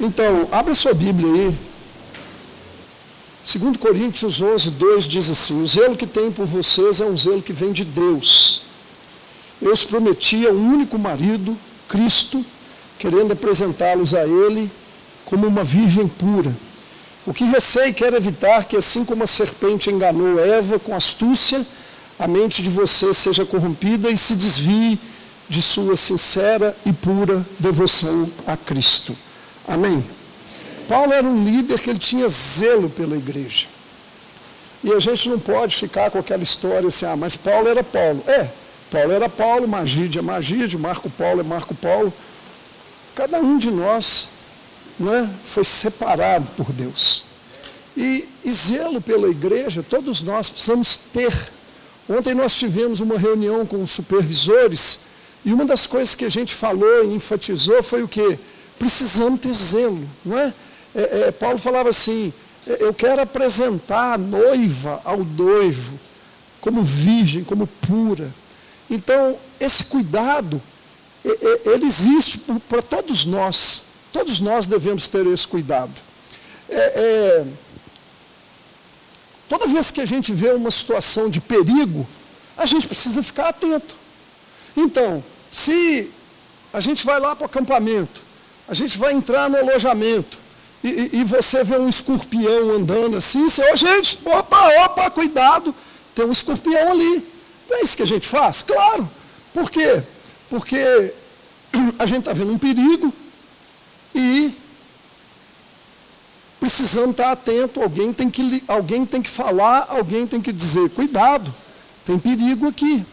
Então, abra sua Bíblia aí. 2 Coríntios 11, 2 diz assim: O zelo que tenho por vocês é um zelo que vem de Deus. Eu os prometia um único marido, Cristo, querendo apresentá-los a Ele como uma virgem pura. O que receio quero evitar que, assim como a serpente enganou Eva com astúcia, a mente de vocês seja corrompida e se desvie de sua sincera e pura devoção a Cristo. Amém? Paulo era um líder que ele tinha zelo pela igreja. E a gente não pode ficar com aquela história assim, ah, mas Paulo era Paulo. É, Paulo era Paulo, Magídio é Magídio, Marco Paulo é Marco Paulo. Cada um de nós não é, foi separado por Deus. E, e zelo pela igreja, todos nós precisamos ter. Ontem nós tivemos uma reunião com os supervisores e uma das coisas que a gente falou e enfatizou foi o quê? Precisamos ter zelo, não é? é, é Paulo falava assim: é, eu quero apresentar a noiva ao noivo como virgem, como pura. Então, esse cuidado, ele existe para todos nós. Todos nós devemos ter esse cuidado. É, é, toda vez que a gente vê uma situação de perigo, a gente precisa ficar atento. Então, se a gente vai lá para o acampamento, a gente vai entrar no alojamento, e, e, você vê um escorpião andando assim, você, oh, gente, opa, opa, cuidado, tem um escorpião ali. Não é isso que a gente faz? Claro. Por quê? Porque a gente está vendo um perigo e precisamos estar atento, alguém tem, que, alguém tem que falar, alguém tem que dizer, cuidado, tem perigo aqui.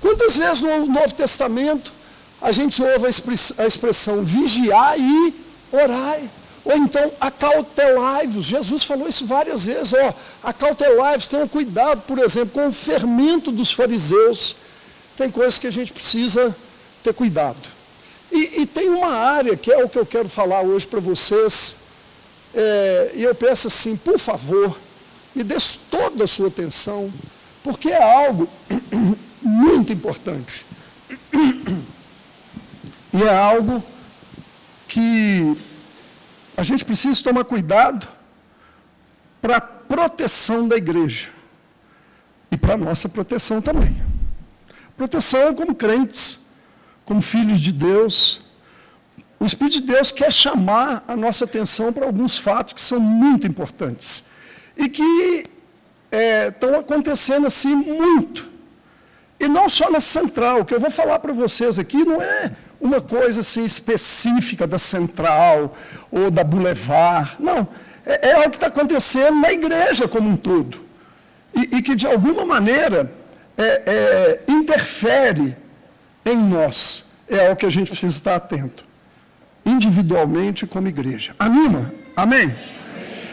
Quantas vezes no Novo Testamento a gente ouve a expressão vigiar e orar? Ou então, acautelai-vos. Jesus falou isso várias vezes. Ó, acautelai-vos, tenham cuidado, por exemplo, com o fermento dos fariseus. Tem coisas que a gente precisa ter cuidado. E, e tem uma área que é o que eu quero falar hoje para vocês. É, e eu peço assim, por favor, me dê toda a sua atenção, porque é algo muito importante. E é algo que a gente precisa tomar cuidado para a proteção da igreja e para a nossa proteção também. Proteção como crentes, como filhos de Deus. O Espírito de Deus quer chamar a nossa atenção para alguns fatos que são muito importantes e que é, estão acontecendo assim muito. E não só na central, o que eu vou falar para vocês aqui não é uma coisa assim específica da central ou da Boulevard. Não, é, é algo que está acontecendo na igreja como um todo. E, e que, de alguma maneira, é, é, interfere em nós. É algo que a gente precisa estar atento. Individualmente como igreja. Anima? Amém? Amém.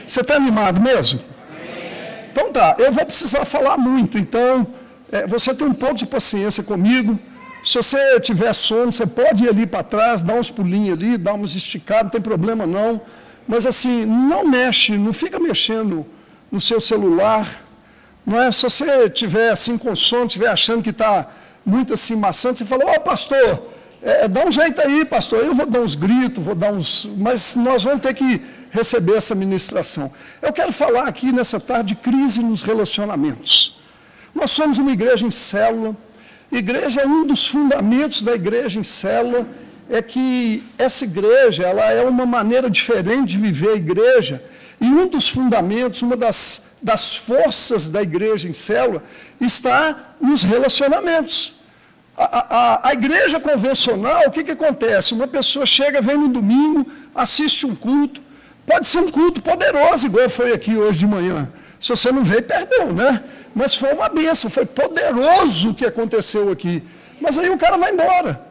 Você está animado mesmo? Amém. Então tá, eu vou precisar falar muito, então é, você tem um pouco de paciência comigo. Se você tiver sono, você pode ir ali para trás, dar uns pulinhos ali, dar uns esticados, não tem problema não. Mas assim, não mexe, não fica mexendo no seu celular. Não é? Se você estiver assim com sono, estiver achando que está muito assim maçante, você fala, ó oh, pastor, é, dá um jeito aí, pastor. Eu vou dar uns gritos, vou dar uns. Mas nós vamos ter que receber essa ministração. Eu quero falar aqui nessa tarde de crise nos relacionamentos. Nós somos uma igreja em célula. Igreja um dos fundamentos da igreja em célula é que essa igreja ela é uma maneira diferente de viver a igreja e um dos fundamentos, uma das, das forças da igreja em célula está nos relacionamentos. A, a, a igreja convencional, o que, que acontece? Uma pessoa chega, vem no domingo, assiste um culto, pode ser um culto poderoso, igual foi aqui hoje de manhã. Se você não veio, perdeu, né? Mas foi uma benção, foi poderoso o que aconteceu aqui. Mas aí o cara vai embora.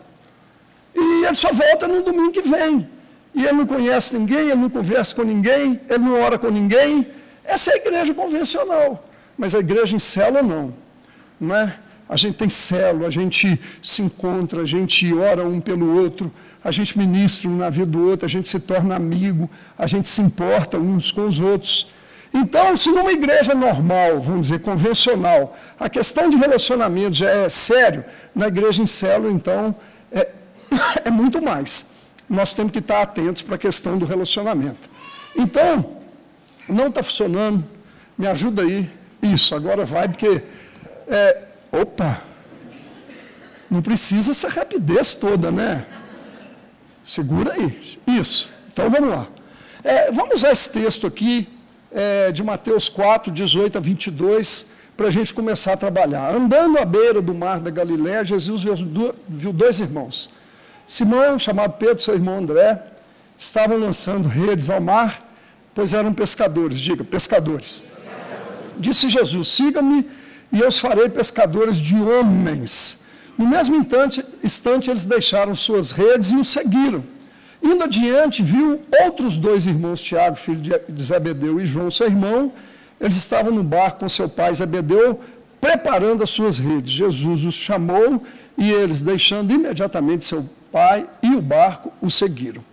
E ele só volta no domingo que vem. E ele não conhece ninguém, ele não conversa com ninguém, ele não ora com ninguém. Essa é a igreja convencional. Mas a igreja em célula não. Não é? A gente tem célula, a gente se encontra, a gente ora um pelo outro, a gente ministra um na vida do outro, a gente se torna amigo, a gente se importa uns com os outros. Então, se numa igreja normal, vamos dizer, convencional, a questão de relacionamento já é sério, na igreja em célula, então, é, é muito mais. nós temos que estar atentos para a questão do relacionamento. Então, não está funcionando, me ajuda aí. Isso, agora vai, porque. É, opa! Não precisa essa rapidez toda, né? Segura aí. Isso. Então vamos lá. É, vamos usar esse texto aqui, é, de Mateus 4, 18 a 22, para a gente começar a trabalhar. Andando à beira do mar da Galiléia, Jesus viu dois irmãos. Simão, chamado Pedro, seu irmão André, estavam lançando redes ao mar, pois eram pescadores. Diga, pescadores. Disse Jesus: Siga-me e eu os farei pescadores de homens. No mesmo instante, instante, eles deixaram suas redes e o seguiram. Indo adiante, viu outros dois irmãos, Tiago, filho de Zebedeu, e João, seu irmão. Eles estavam no barco com seu pai Zebedeu, preparando as suas redes. Jesus os chamou e eles, deixando imediatamente seu pai e o barco, o seguiram.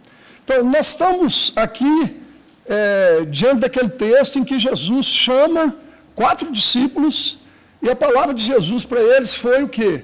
Então, nós estamos aqui é, diante daquele texto em que Jesus chama quatro discípulos e a palavra de Jesus para eles foi o quê?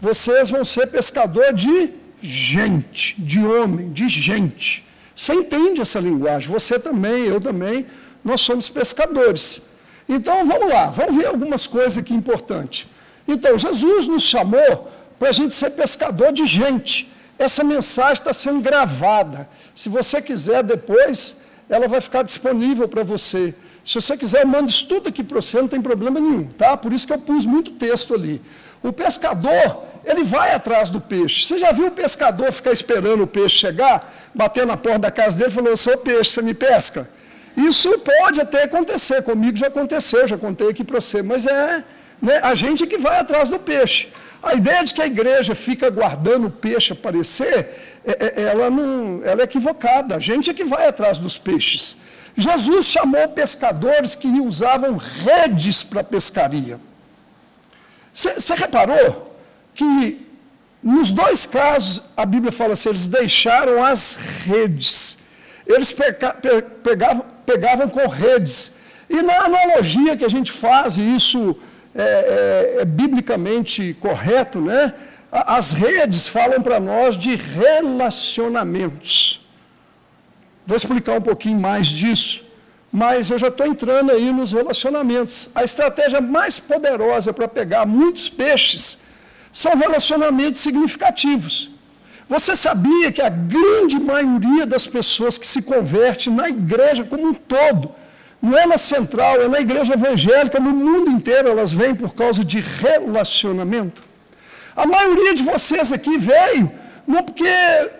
vocês vão ser pescador de gente, de homem, de gente. Você entende essa linguagem? Você também, eu também, nós somos pescadores. Então vamos lá, vamos ver algumas coisas aqui importantes. Então, Jesus nos chamou para a gente ser pescador de gente. Essa mensagem está sendo gravada. Se você quiser depois, ela vai ficar disponível para você. Se você quiser, eu mando isso tudo aqui para você, não tem problema nenhum, tá? Por isso que eu pus muito texto ali. O pescador, ele vai atrás do peixe. Você já viu o pescador ficar esperando o peixe chegar, bater na porta da casa dele e falou: Sou peixe, você me pesca? Isso pode até acontecer, comigo já aconteceu, já contei aqui para você, mas é né, a gente que vai atrás do peixe. A ideia de que a igreja fica guardando o peixe aparecer, é, é, ela, não, ela é equivocada. A gente é que vai atrás dos peixes. Jesus chamou pescadores que usavam redes para pescaria. Você reparou que nos dois casos a Bíblia fala assim: eles deixaram as redes. Eles pegavam, pegavam com redes. E na analogia que a gente faz, e isso é, é, é biblicamente correto, né? As redes falam para nós de relacionamentos. Vou explicar um pouquinho mais disso mas eu já estou entrando aí nos relacionamentos. A estratégia mais poderosa para pegar muitos peixes são relacionamentos significativos. Você sabia que a grande maioria das pessoas que se converte na igreja como um todo, não é na central, é na igreja evangélica, no mundo inteiro, elas vêm por causa de relacionamento? A maioria de vocês aqui veio não porque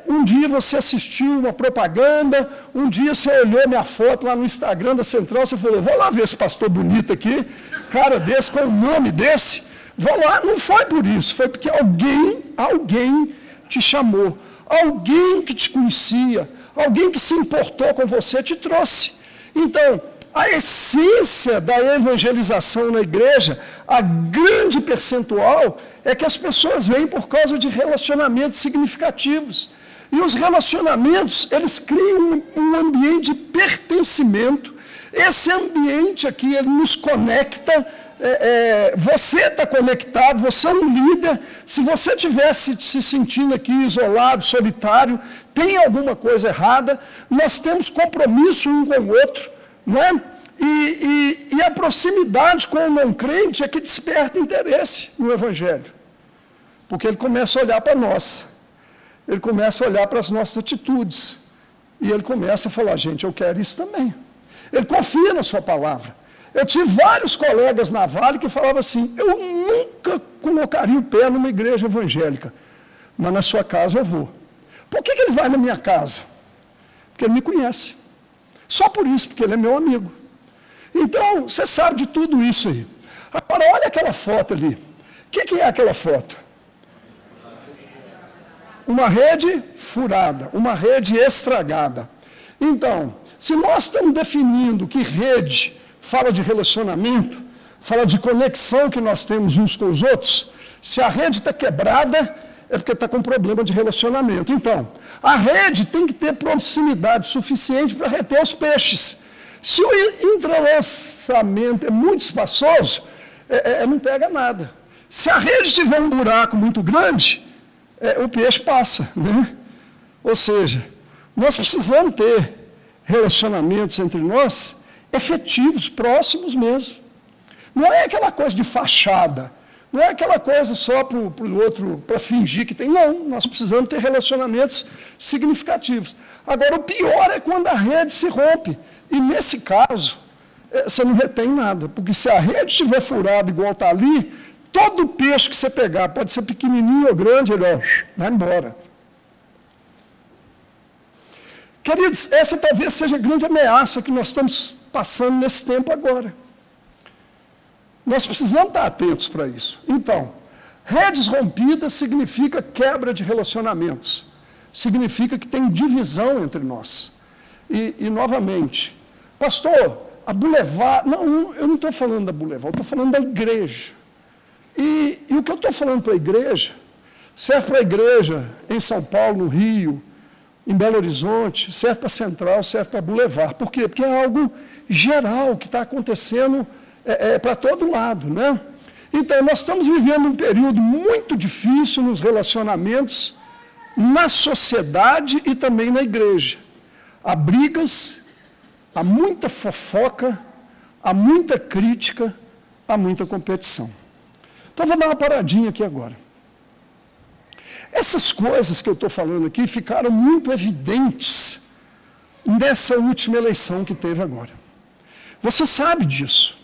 um dia você assistiu uma propaganda, um dia você olhou minha foto lá no Instagram da Central, você falou, vou lá ver esse pastor bonito aqui, cara desse, com o nome desse. Vou lá, não foi por isso, foi porque alguém, alguém te chamou, alguém que te conhecia, alguém que se importou com você te trouxe. Então, a essência da evangelização na igreja, a grande percentual, é que as pessoas vêm por causa de relacionamentos significativos. E os relacionamentos, eles criam um, ambiente de pertencimento. Esse ambiente aqui, ele nos conecta. É, é, você está conectado, você é um líder. Se você tivesse se sentindo aqui isolado, solitário, tem alguma coisa errada. Nós temos compromisso um com o outro. Não é? E, e, e, a proximidade com o não crente é que desperta interesse no Evangelho. Porque ele começa a olhar para nós, ele começa a olhar para as nossas atitudes, e ele começa a falar: gente, eu quero isso também. Ele confia na Sua palavra. Eu tive vários colegas na Vale que falavam assim: eu nunca colocaria o pé numa igreja evangélica, mas na sua casa eu vou. Por que, que ele vai na minha casa? Porque ele me conhece. Só por isso, porque ele é meu amigo. Então, você sabe de tudo isso aí. Agora, olha aquela foto ali. O que, que é aquela foto? Uma rede furada, uma rede estragada. Então, se nós estamos definindo que rede fala de relacionamento, fala de conexão que nós temos uns com os outros, se a rede está quebrada, é porque está com problema de relacionamento. Então, a rede tem que ter proximidade suficiente para reter os peixes. Se o entrelaçamento é muito espaçoso, é, é, não pega nada. Se a rede tiver um buraco muito grande, é, o peixe passa. Né? Ou seja, Nós precisamos ter relacionamentos entre nós efetivos, próximos mesmo. Não é aquela coisa de fachada, não é aquela coisa só para o outro, para fingir que tem. Não, nós precisamos ter relacionamentos significativos. Agora, o pior é quando a rede se rompe. E nesse caso, é, você não retém nada, porque se a rede estiver furada igual está ali, todo peixe que você pegar, pode ser pequenininho ou grande, ele ó, vai embora. Queridos, essa talvez seja a grande ameaça que nós estamos passando nesse tempo agora. Nós precisamos estar atentos para isso. Então, redes rompidas significa quebra de relacionamentos, significa que tem divisão entre nós. E, e novamente, pastor, a Boulevard. Não, eu não estou falando da Boulevard, eu estou falando da igreja. E, e o que eu estou falando para a igreja serve para a igreja em São Paulo, no Rio, em Belo Horizonte, serve para Central, serve para Boulevard. Por quê? Porque é algo geral que está acontecendo é, é, para todo lado. Né? Então, nós estamos vivendo um período muito difícil nos relacionamentos, na sociedade e também na igreja. Há brigas, há muita fofoca, há muita crítica, há muita competição. Então, vou dar uma paradinha aqui agora. Essas coisas que eu estou falando aqui ficaram muito evidentes nessa última eleição que teve agora. Você sabe disso.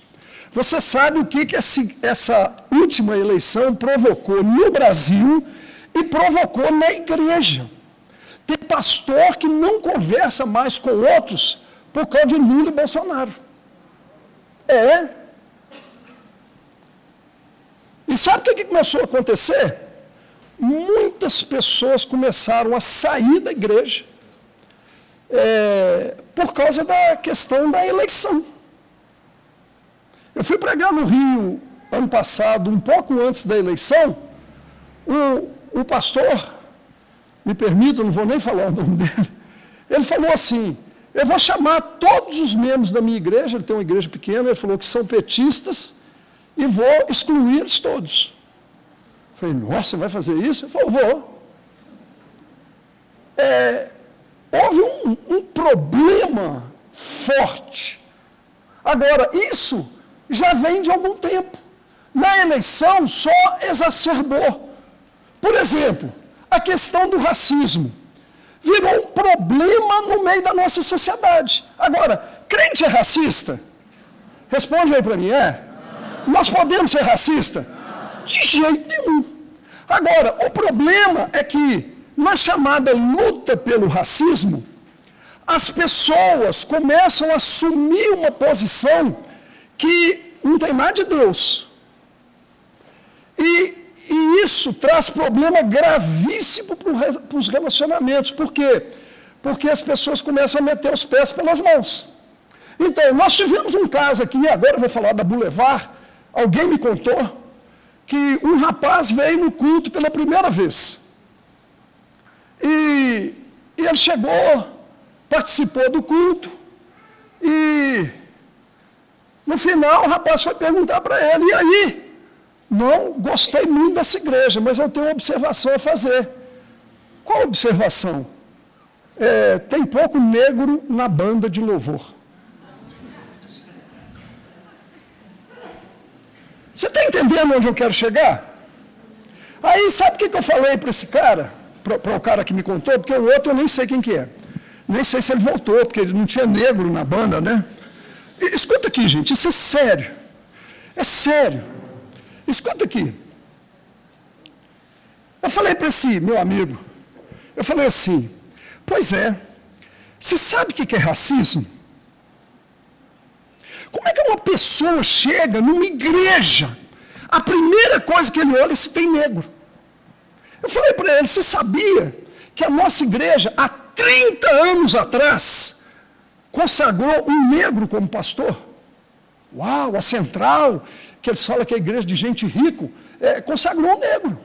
Você sabe o que, que essa última eleição provocou no Brasil e provocou na igreja. Tem pastor que não conversa mais com outros por causa de Lula e Bolsonaro. É. E sabe o que, começou a acontecer? Muitas pessoas começaram a sair da igreja é, por causa da questão da eleição. Eu fui pregar no Rio ano passado, um pouco antes da eleição, o, o pastor, me permita, não vou nem falar o nome dele, ele falou assim: eu vou chamar todos os membros da minha igreja, ele tem uma igreja pequena, ele falou que são petistas, e vou excluir eles todos. Falei, nossa, vai fazer isso? Ele falou, vou. É, houve um, um problema forte. Agora, isso já vem de algum tempo. Na eleição só exacerbou. Por exemplo, a questão do racismo virou um problema no meio da nossa sociedade. Agora, crente é racista? Responde aí para mim, é? Nós podemos ser racistas? De jeito nenhum. Agora, o problema é que, na chamada luta pelo racismo, as pessoas começam a assumir uma posição que não tem nada de Deus. E, e isso traz problema gravíssimo para os relacionamentos. Por quê? Porque as pessoas começam a meter os pés pelas mãos. Então, nós tivemos um caso aqui, agora eu vou falar da Boulevard, alguém me contou, que um rapaz veio no culto pela primeira vez. E, e ele chegou, participou do culto, e no final o rapaz foi perguntar para ele, e aí? Não gostei muito dessa igreja, mas eu tenho uma observação a fazer. Qual observação? É, tem pouco negro na banda de louvor. Você está entendendo onde eu quero chegar? Aí, sabe o que, que eu falei para esse cara? Para o cara que me contou? Porque o outro eu nem sei quem que é. Nem sei se ele voltou, porque ele não tinha negro na banda, né? E, escuta aqui, gente, isso é sério. É sério. Escuta aqui. Eu falei para esse meu amigo, eu falei assim, pois é, você sabe o que é racismo? Como é que uma pessoa chega numa igreja, a primeira coisa que ele olha é se tem negro? Eu falei para ele: você sabia que a nossa igreja, há 30 anos atrás, consagrou um negro como pastor? Uau, a central, que eles falam que é a igreja de gente rico, é, consagrou um negro.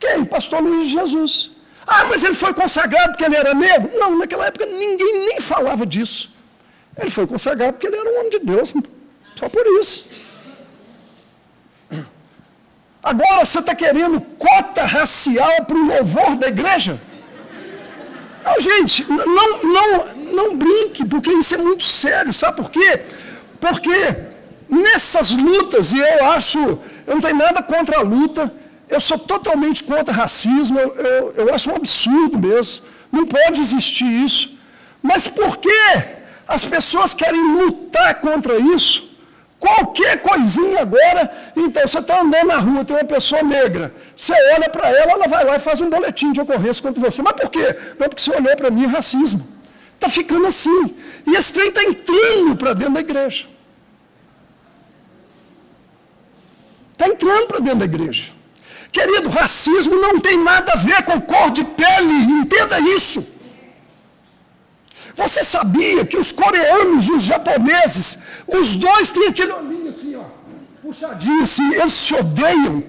Quem? Pastor Luiz Jesus. Ah, mas ele foi consagrado porque ele era negro? Não, naquela época ninguém nem falava disso. Ele foi consagrado porque ele era um homem de Deus, só por isso. Agora você está querendo cota racial para o louvor da igreja? Não, gente, não, não, não brinque, porque isso é muito sério. Sabe por quê? Porque nessas lutas, e eu acho, eu não tenho nada contra a luta, eu sou totalmente contra racismo, eu, eu, eu acho um absurdo mesmo. Não pode existir isso. Mas por que as pessoas querem lutar contra isso? Qualquer coisinha agora, então você está andando na rua, tem uma pessoa negra, você olha para ela, ela vai lá e faz um boletim de ocorrência contra você. Mas por quê? Não porque você olhou para mim, é racismo. Está ficando assim. E esse trem está entrando para dentro da igreja. Está entrando para dentro da igreja. Querido, racismo não tem nada a ver com cor de pele, entenda isso. Você sabia que os coreanos e os japoneses, os dois têm aquele olhinho assim, ó, puxadinho assim, eles se odeiam.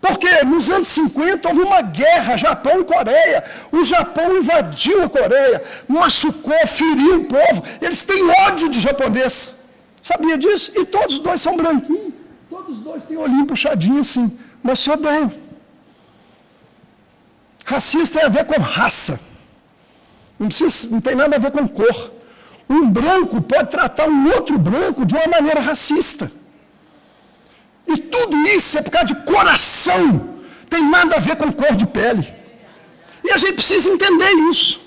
Porque nos anos 50 houve uma guerra Japão e Coreia. O Japão invadiu a Coreia, machucou, feriu o povo. Eles têm ódio de japonês. Sabia disso? E todos os dois são branquinhos. Todos os dois têm olhinho puxadinho assim mas se odeiam. Racista tem a ver com raça. Não, precisa, não tem nada a ver com cor. Um branco pode tratar um outro branco de uma maneira racista. E tudo isso é por causa de coração. Tem nada a ver com cor de pele. E a gente precisa entender isso.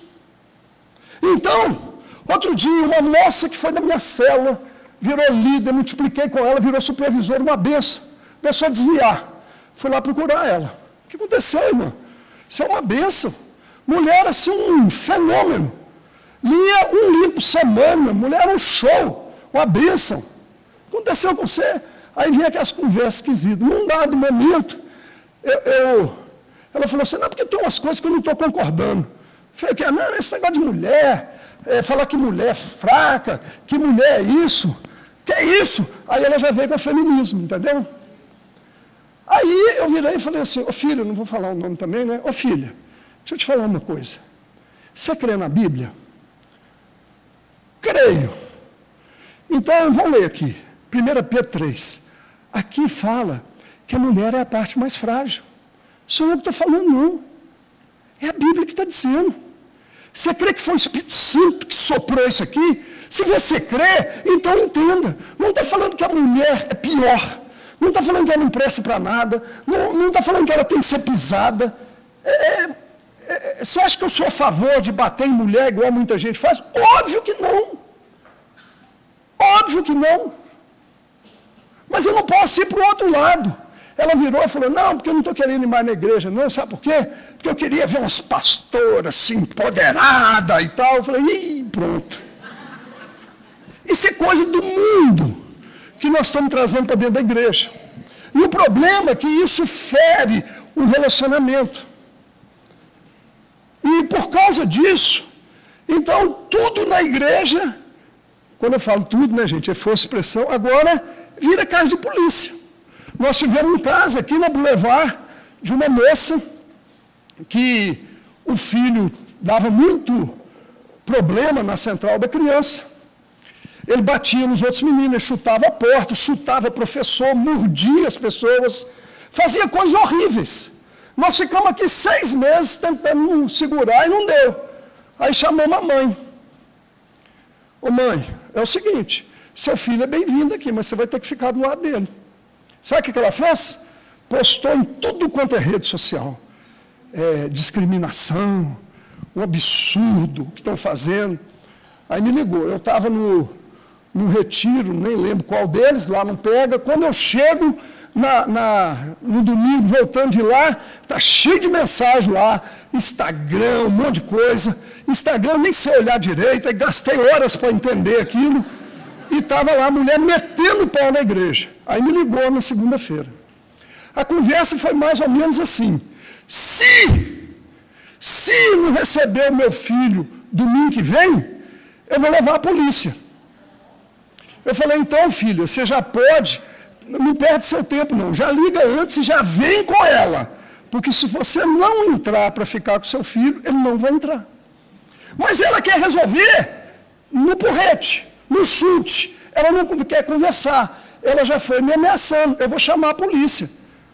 Então, outro dia, uma moça que foi da minha célula, virou líder, multipliquei com ela, virou supervisor, uma benção. Começou a desviar. Fui lá procurar ela. O que aconteceu, irmã? Isso é uma benção. Mulher, assim, um fenômeno. Lia um livro por semana, mulher um show, uma benção. O que aconteceu com você? Aí vinha aquelas conversas esquisitas. Num dado momento, eu, eu, ela falou assim, não, porque tem umas coisas que eu não estou concordando. Eu falei, não, esse negócio de mulher, é, falar que mulher é fraca, que mulher é isso, que é isso. Aí ela já veio com o feminismo, entendeu? Aí eu virei e falei assim, ô filho, não vou falar o nome também, né? Ô filha, deixa eu te falar uma coisa. Você crê na Bíblia? Creio. Então vou ler aqui, 1 Pedro 3. Aqui fala que a mulher é a parte mais frágil. Sou eu que estou falando, não. É a Bíblia que está dizendo. Você crê que foi o Espírito Santo que soprou isso aqui? Se você crê, então entenda. Não está falando que a mulher é pior. Não está falando que ela não presta para nada. Não está falando que ela tem que ser pisada. É, é, é, você acha que eu sou a favor de bater em mulher igual muita gente faz? Óbvio que não. Óbvio que não. Mas eu não posso ir para o outro lado. Ela virou e falou: Não, porque eu não estou querendo ir mais na igreja, não. Sabe por quê? Porque eu queria ver umas pastoras assim, empoderadas e tal. Eu falei: Ih, pronto. Isso é coisa do mundo que nós estamos trazendo para dentro da igreja. E o problema é que isso fere o relacionamento. E causa disso, então tudo na igreja, quando eu falo tudo, né, gente, é força expressão, agora vira casa de polícia. Nós tivemos um caso aqui na Boulevard de uma moça que o filho dava muito problema na central da criança. Ele batia nos outros meninos, chutava a porta, chutava o professor, mordia as pessoas, fazia coisas horríveis. Nós ficamos aqui seis meses tentando segurar e não deu. Aí chamamos a mãe. Ô mãe, é o seguinte, seu filho é bem-vindo aqui, mas você vai ter que ficar do lado dele. Sabe o que ela fez? Postou em tudo quanto é rede social. É, discriminação, um absurdo que estão fazendo. Aí me ligou, eu estava no, num retiro, nem lembro qual deles, lá não pega. Quando eu chego na, na, no domingo, voltando de lá, está cheio de mensagem lá, Instagram, um monte de coisa. Instagram nem sei olhar direito, gastei horas para entender aquilo. E estava lá a mulher metendo pau na igreja. Aí me ligou na segunda-feira. A conversa foi mais ou menos assim: se, se não receber o meu filho domingo que vem, eu vou levar a polícia. Eu falei, então, filha, você já pode, não perde seu tempo, não. Já liga antes e já vem com ela. Porque se você não entrar para ficar com seu filho, ele não vai entrar. Mas ela quer resolver no porrete, no chute. Ela não quer conversar. Ela já foi me ameaçando. Eu vou chamar a polícia.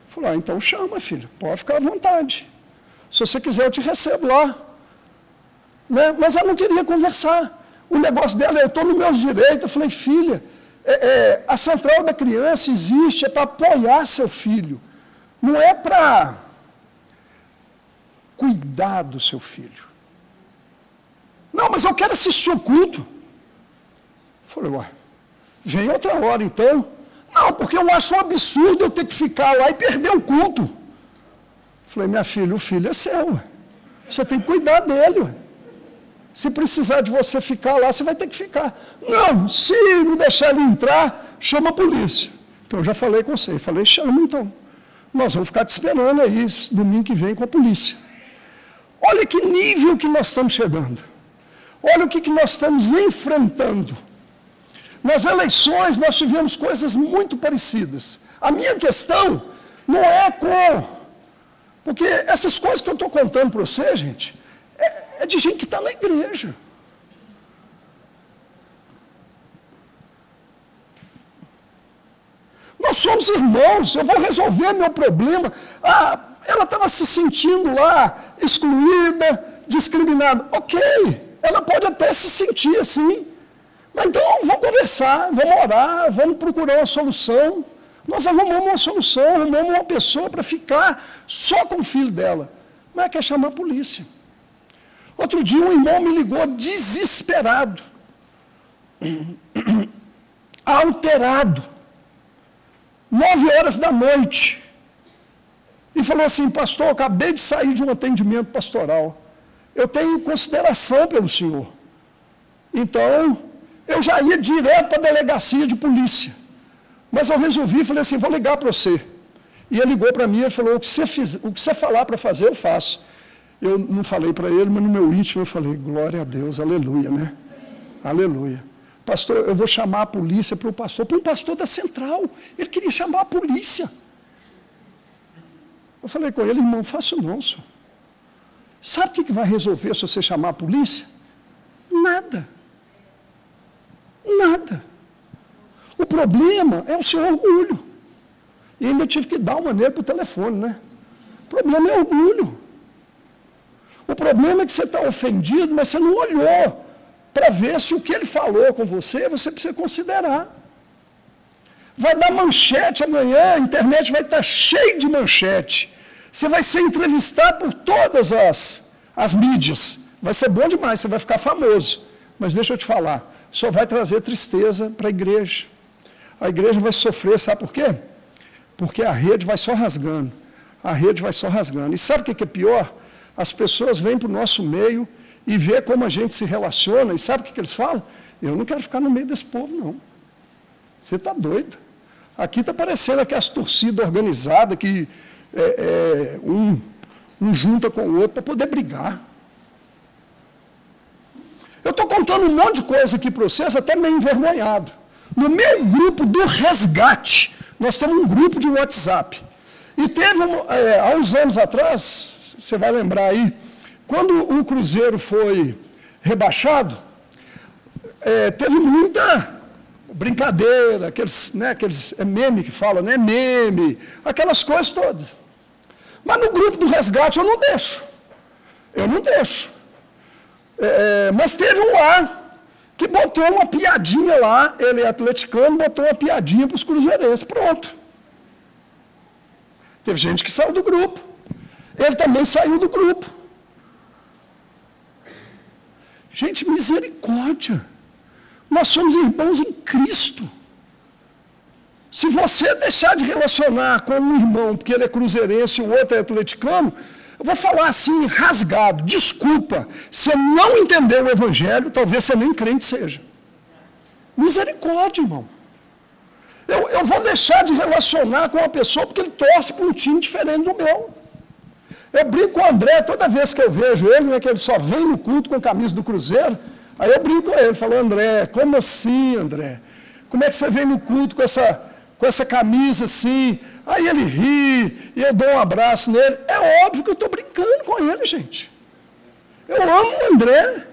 Falei, ah, então chama, filho. Pode ficar à vontade. Se você quiser, eu te recebo lá. Né? Mas ela não queria conversar. O negócio dela é, eu estou no meus direitos. Eu falei, filha, é, é, a central da criança existe, é para apoiar seu filho. Não é para cuidar do seu filho. Não, mas eu quero assistir o culto. Falei, ué, vem outra hora então. Não, porque eu acho um absurdo eu ter que ficar lá e perder o culto. Falei, minha filha, o filho é seu. Você tem que cuidar dele. Se precisar de você ficar lá, você vai ter que ficar. Não, se me deixar ele entrar, chama a polícia. Então, eu já falei com você. Falei, chama então. Nós vamos ficar te esperando aí, domingo que vem, com a polícia. Olha que nível que nós estamos chegando. Olha o que, que nós estamos enfrentando. Nas eleições, nós tivemos coisas muito parecidas. A minha questão não é com. Porque essas coisas que eu estou contando para você, gente, é de gente que está na igreja. Nós somos irmãos, eu vou resolver meu problema. Ah, ela estava se sentindo lá excluída, discriminada. Ok, ela pode até se sentir assim. Mas então vamos conversar, vamos orar, vamos procurar uma solução. Nós arrumamos uma solução, arrumamos uma pessoa para ficar só com o filho dela. Mas quer chamar a polícia. Outro dia um irmão me ligou desesperado, alterado, nove horas da noite, e falou assim, pastor, acabei de sair de um atendimento pastoral. Eu tenho consideração pelo senhor. Então, eu já ia direto para a delegacia de polícia. Mas eu resolvi, falei assim, vou ligar para você. E ele ligou para mim e falou, o que você, fiz, o que você falar para fazer, eu faço. Eu não falei para ele, mas no meu íntimo eu falei, glória a Deus, aleluia, né? Aleluia. Pastor, eu vou chamar a polícia para o pastor, para um pastor da central. Ele queria chamar a polícia. Eu falei com ele, irmão, faça não, senhor. Sabe o que vai resolver se você chamar a polícia? Nada. Nada. O problema é o seu orgulho. E ainda tive que dar uma nele para o telefone, né? O problema é orgulho. O problema é que você está ofendido, mas você não olhou para ver se o que ele falou com você, você precisa considerar. Vai dar manchete amanhã, a internet vai estar tá cheia de manchete. Você vai ser entrevistado por todas as, as mídias. Vai ser bom demais, você vai ficar famoso. Mas deixa eu te falar, só vai trazer tristeza para a igreja. A igreja vai sofrer, sabe por quê? Porque a rede vai só rasgando. A rede vai só rasgando. E sabe o que é pior? As pessoas vêm para o nosso meio e vê como a gente se relaciona, e sabe o que, que eles falam? Eu não quero ficar no meio desse povo, não. Você está doido. Aqui está parecendo aquelas torcidas organizadas que é, é, um, um junta com o outro para poder brigar. Eu estou contando um monte de coisa aqui para vocês, até meio envergonhado. No meu grupo do resgate, nós temos um grupo de WhatsApp. E teve, é, há uns anos atrás, você vai lembrar aí, quando o Cruzeiro foi rebaixado, é, teve muita brincadeira, aqueles, né, aqueles é meme que fala, né, meme, aquelas coisas todas. Mas no grupo do resgate eu não deixo. Eu não deixo. É, é mas teve um lá que botou uma piadinha lá, ele é atleticano, botou uma piadinha para os cruzeirenses. Pronto. Teve gente que saiu do grupo. Ele também saiu do grupo. Gente, misericórdia. Nós somos irmãos em Cristo. Se você deixar de relacionar com um irmão, porque ele é cruzeirense e o outro é atleticano, eu vou falar assim, rasgado, desculpa, você não entendeu o Evangelho, talvez você nem crente seja. Misericórdia, irmão. Eu, eu vou deixar de relacionar com uma pessoa porque ele torce para um time diferente do meu. Eu brinco com o André toda vez que eu vejo ele, né, que ele só vem no culto com a camisa do Cruzeiro. Aí eu brinco com ele, falo, André, como assim, André? Como é que você vem no culto com essa, com essa camisa assim? Aí ele ri, e eu dou um abraço nele. É óbvio que eu estou brincando com ele, gente. Eu amo o André.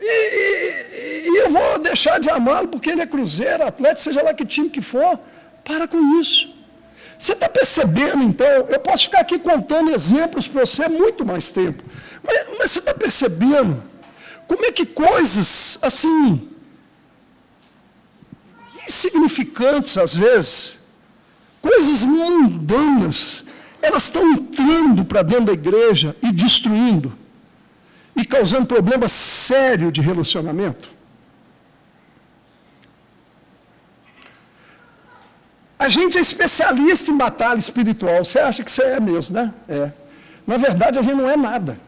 E, e, e eu vou deixar de amá-lo porque ele é cruzeiro, atleta, seja lá que time que for. Para com isso. Você está percebendo, então? Eu posso ficar aqui contando exemplos para você muito mais tempo. Mas, mas você está percebendo como é que coisas assim, insignificantes às vezes, coisas mundanas, elas estão entrando para dentro da igreja e destruindo, e causando problemas sérios de relacionamento? A gente é especialista em batalha espiritual. Você acha que você é mesmo, né? É. Na verdade, a gente não é nada.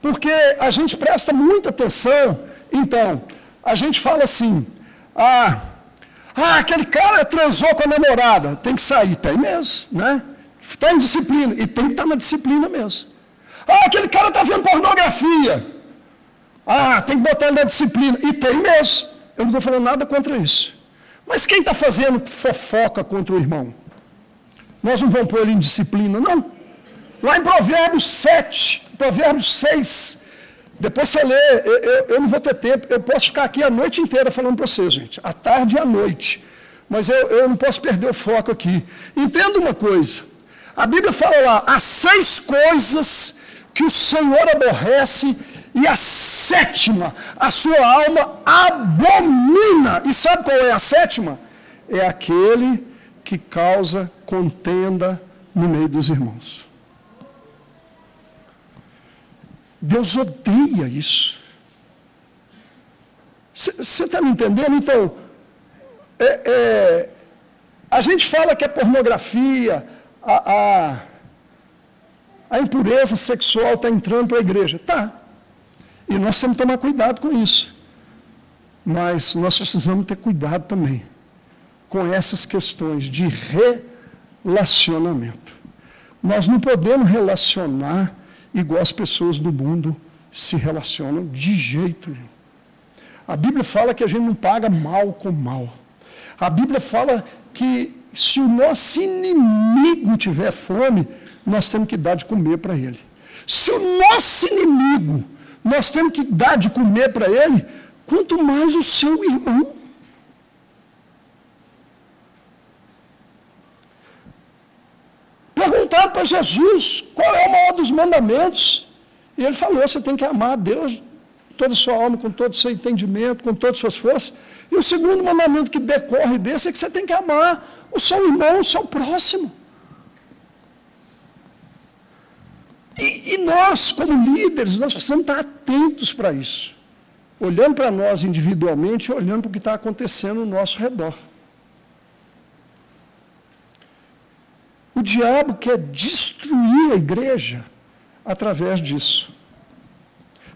Porque a gente presta muita atenção. Então, a gente fala assim: ah, ah, aquele cara transou com a namorada, tem que sair. Tem mesmo, né? Está em disciplina. E tem que estar na disciplina mesmo. Ah, aquele cara está vendo pornografia. Ah, tem que botar ele na disciplina. E tem mesmo. Eu não estou falando nada contra isso. Mas quem está fazendo fofoca contra o irmão? Nós não vamos pôr ele em disciplina, não. Lá em Provérbios 7, Provérbios 6, depois você lê, eu, eu, eu, não vou ter tempo, eu posso ficar aqui a noite inteira falando para vocês, gente, à tarde e à noite. Mas eu, eu não posso perder o foco aqui. Entenda uma coisa: a Bíblia fala lá, há seis coisas que o Senhor aborrece e a sétima, a sua alma abomina. E sabe qual é a sétima? É aquele que causa contenda no meio dos irmãos. Deus odeia isso. Você está me entendendo? Então, é, é, a gente fala que a pornografia, a, a, a impureza sexual está entrando para a igreja. Tá. E nós temos que tomar cuidado com isso. Mas nós precisamos ter cuidado também com essas questões de relacionamento. Nós não podemos relacionar igual as pessoas do mundo se relacionam de jeito nenhum. A Bíblia fala que a gente não paga mal com mal. A Bíblia fala que se o nosso inimigo tiver fome, nós temos que dar de comer para ele. Se o nosso inimigo nós temos que dar de comer para ele, quanto mais o seu irmão. Perguntaram para Jesus qual é o maior dos mandamentos. E ele falou: você tem que amar a Deus toda a sua alma, com todo o seu entendimento, com todas as suas forças. E o segundo mandamento que decorre desse é que você tem que amar o seu irmão, o seu próximo. E, e nós, como líderes, nós precisamos estar atentos para isso. Olhando para nós individualmente olhando para o que está acontecendo no nosso redor. O diabo quer destruir a igreja através disso.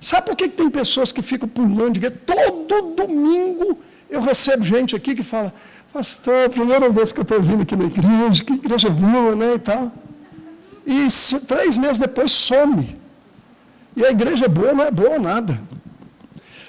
Sabe por que, que tem pessoas que ficam pulando de igreja? Todo domingo eu recebo gente aqui que fala, pastor, primeira vez que eu estou vindo aqui na igreja, que igreja boa, né, e tal e três meses depois some. E a igreja é boa, não é boa nada.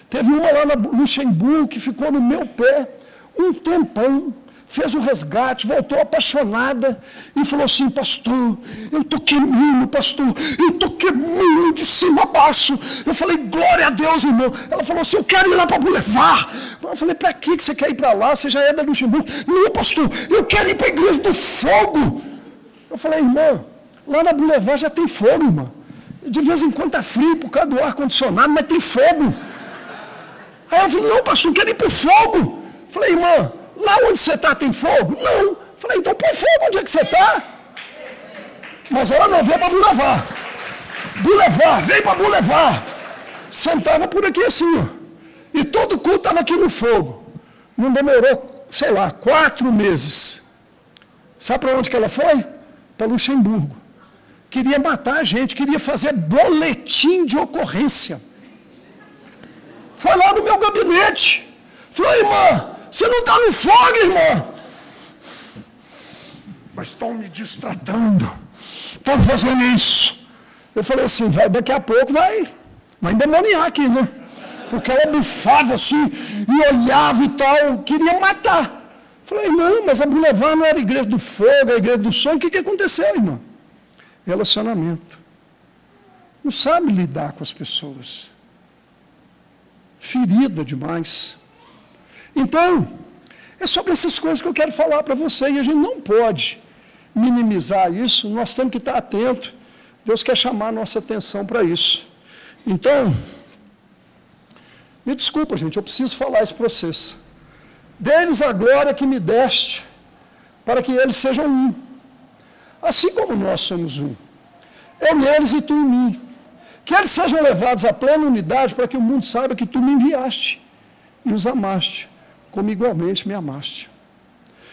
Teve uma lá no Luxemburgo que ficou no meu pé um tempão, fez o resgate, voltou apaixonada e falou assim: Pastor, eu estou queimando, pastor, eu estou queimando de cima a baixo. Eu falei: Glória a Deus, irmão. Ela falou assim: Eu quero ir lá para Boulevard. Eu falei: Para que você quer ir para lá? Você já é da Luxemburgo? Não, pastor, eu quero ir para a igreja do fogo. Eu falei: Irmão, Lá na Boulevard já tem fogo, irmão. De vez em quando está frio por causa do ar-condicionado, mas tem fogo. Aí eu falei, não, pastor, quero ir o fogo. Falei, irmã, lá onde você está tem fogo? Não. Falei, então põe fogo onde é que você está. Mas ela não veio para Boulevard. Boulevard, veio para Boulevard. Sentava por aqui assim, ó. E todo culto estava aqui no fogo. Não demorou, sei lá, quatro meses. Sabe para onde que ela foi? Para Luxemburgo queria matar a gente, queria fazer boletim de ocorrência. Foi lá no meu gabinete. Falou, irmã, você não está no fogo, irmã. Mas estão me distratando. Estão fazendo isso. Eu falei assim, vai, daqui a pouco vai, vai endemoniar aqui, né? Porque ela bufava assim, e olhava e tal, queria matar. Falei, não, mas a Boulevard não era a igreja do fogo, a igreja do sonho. O que, que aconteceu, irmão? Relacionamento. Não sabe lidar com as pessoas. Ferida demais. Então, é sobre essas coisas que eu quero falar para você. E a gente não pode minimizar isso, nós temos que estar atentos. Deus quer chamar a nossa atenção para isso. Então, me desculpa, gente, eu preciso falar esse processo. Deles a glória que me deste, para que eles sejam um. Assim como nós somos um. Eu neles e tu em mim. Que eles sejam levados à plena unidade, para que o mundo saiba que tu me enviaste e os amaste, como igualmente me amaste.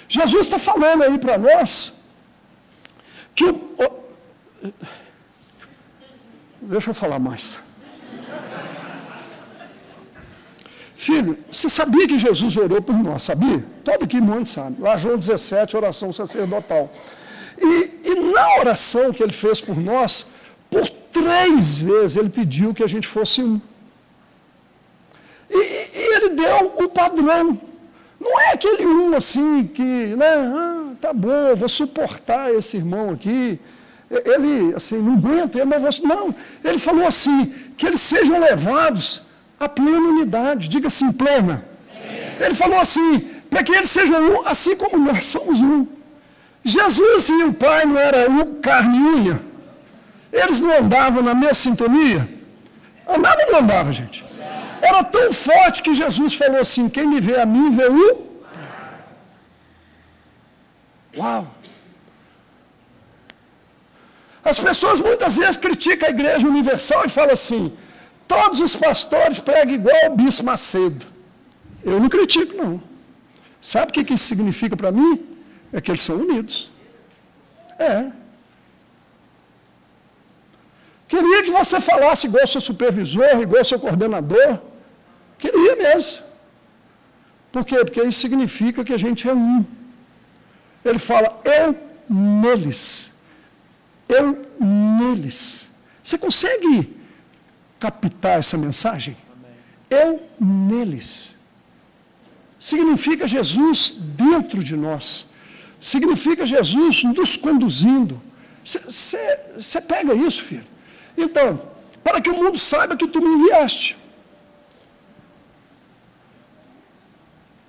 Jesus está falando aí para nós que. Oh, deixa eu falar mais. Filho, você sabia que Jesus orou por nós, sabia? Todo aqui mundo sabe. Lá João 17, oração sacerdotal. E, e na oração que ele fez por nós, por três vezes ele pediu que a gente fosse um. E, e ele deu o padrão. Não é aquele um assim que, né, ah, tá bom, vou suportar esse irmão aqui. Ele, assim, não aguenta, ele não vou. Não, ele falou assim, que eles sejam levados à plena unidade. Diga assim, plena. Ele falou assim, para que eles sejam um, assim como nós somos um. Jesus e o Pai não eram um carne e unha. Eles não andavam na mesma sintonia? Andavam ou não andavam, gente? Era tão forte que Jesus falou assim: quem me vê a mim, vê o. Uau! As pessoas muitas vezes criticam a igreja universal e falam assim: todos os pastores pregam igual o bispo Macedo. Eu não critico, não. Sabe o que isso significa para mim? É que eles são unidos. É. Queria que você falasse igual seu supervisor, igual seu coordenador. Queria mesmo. Por quê? Porque isso significa que a gente é um. Ele fala, eu neles. Eu neles. Você consegue captar essa mensagem? Eu neles. Significa Jesus dentro de nós. Significa Jesus nos conduzindo. Você pega isso, filho. Então, para que o mundo saiba que tu me enviaste.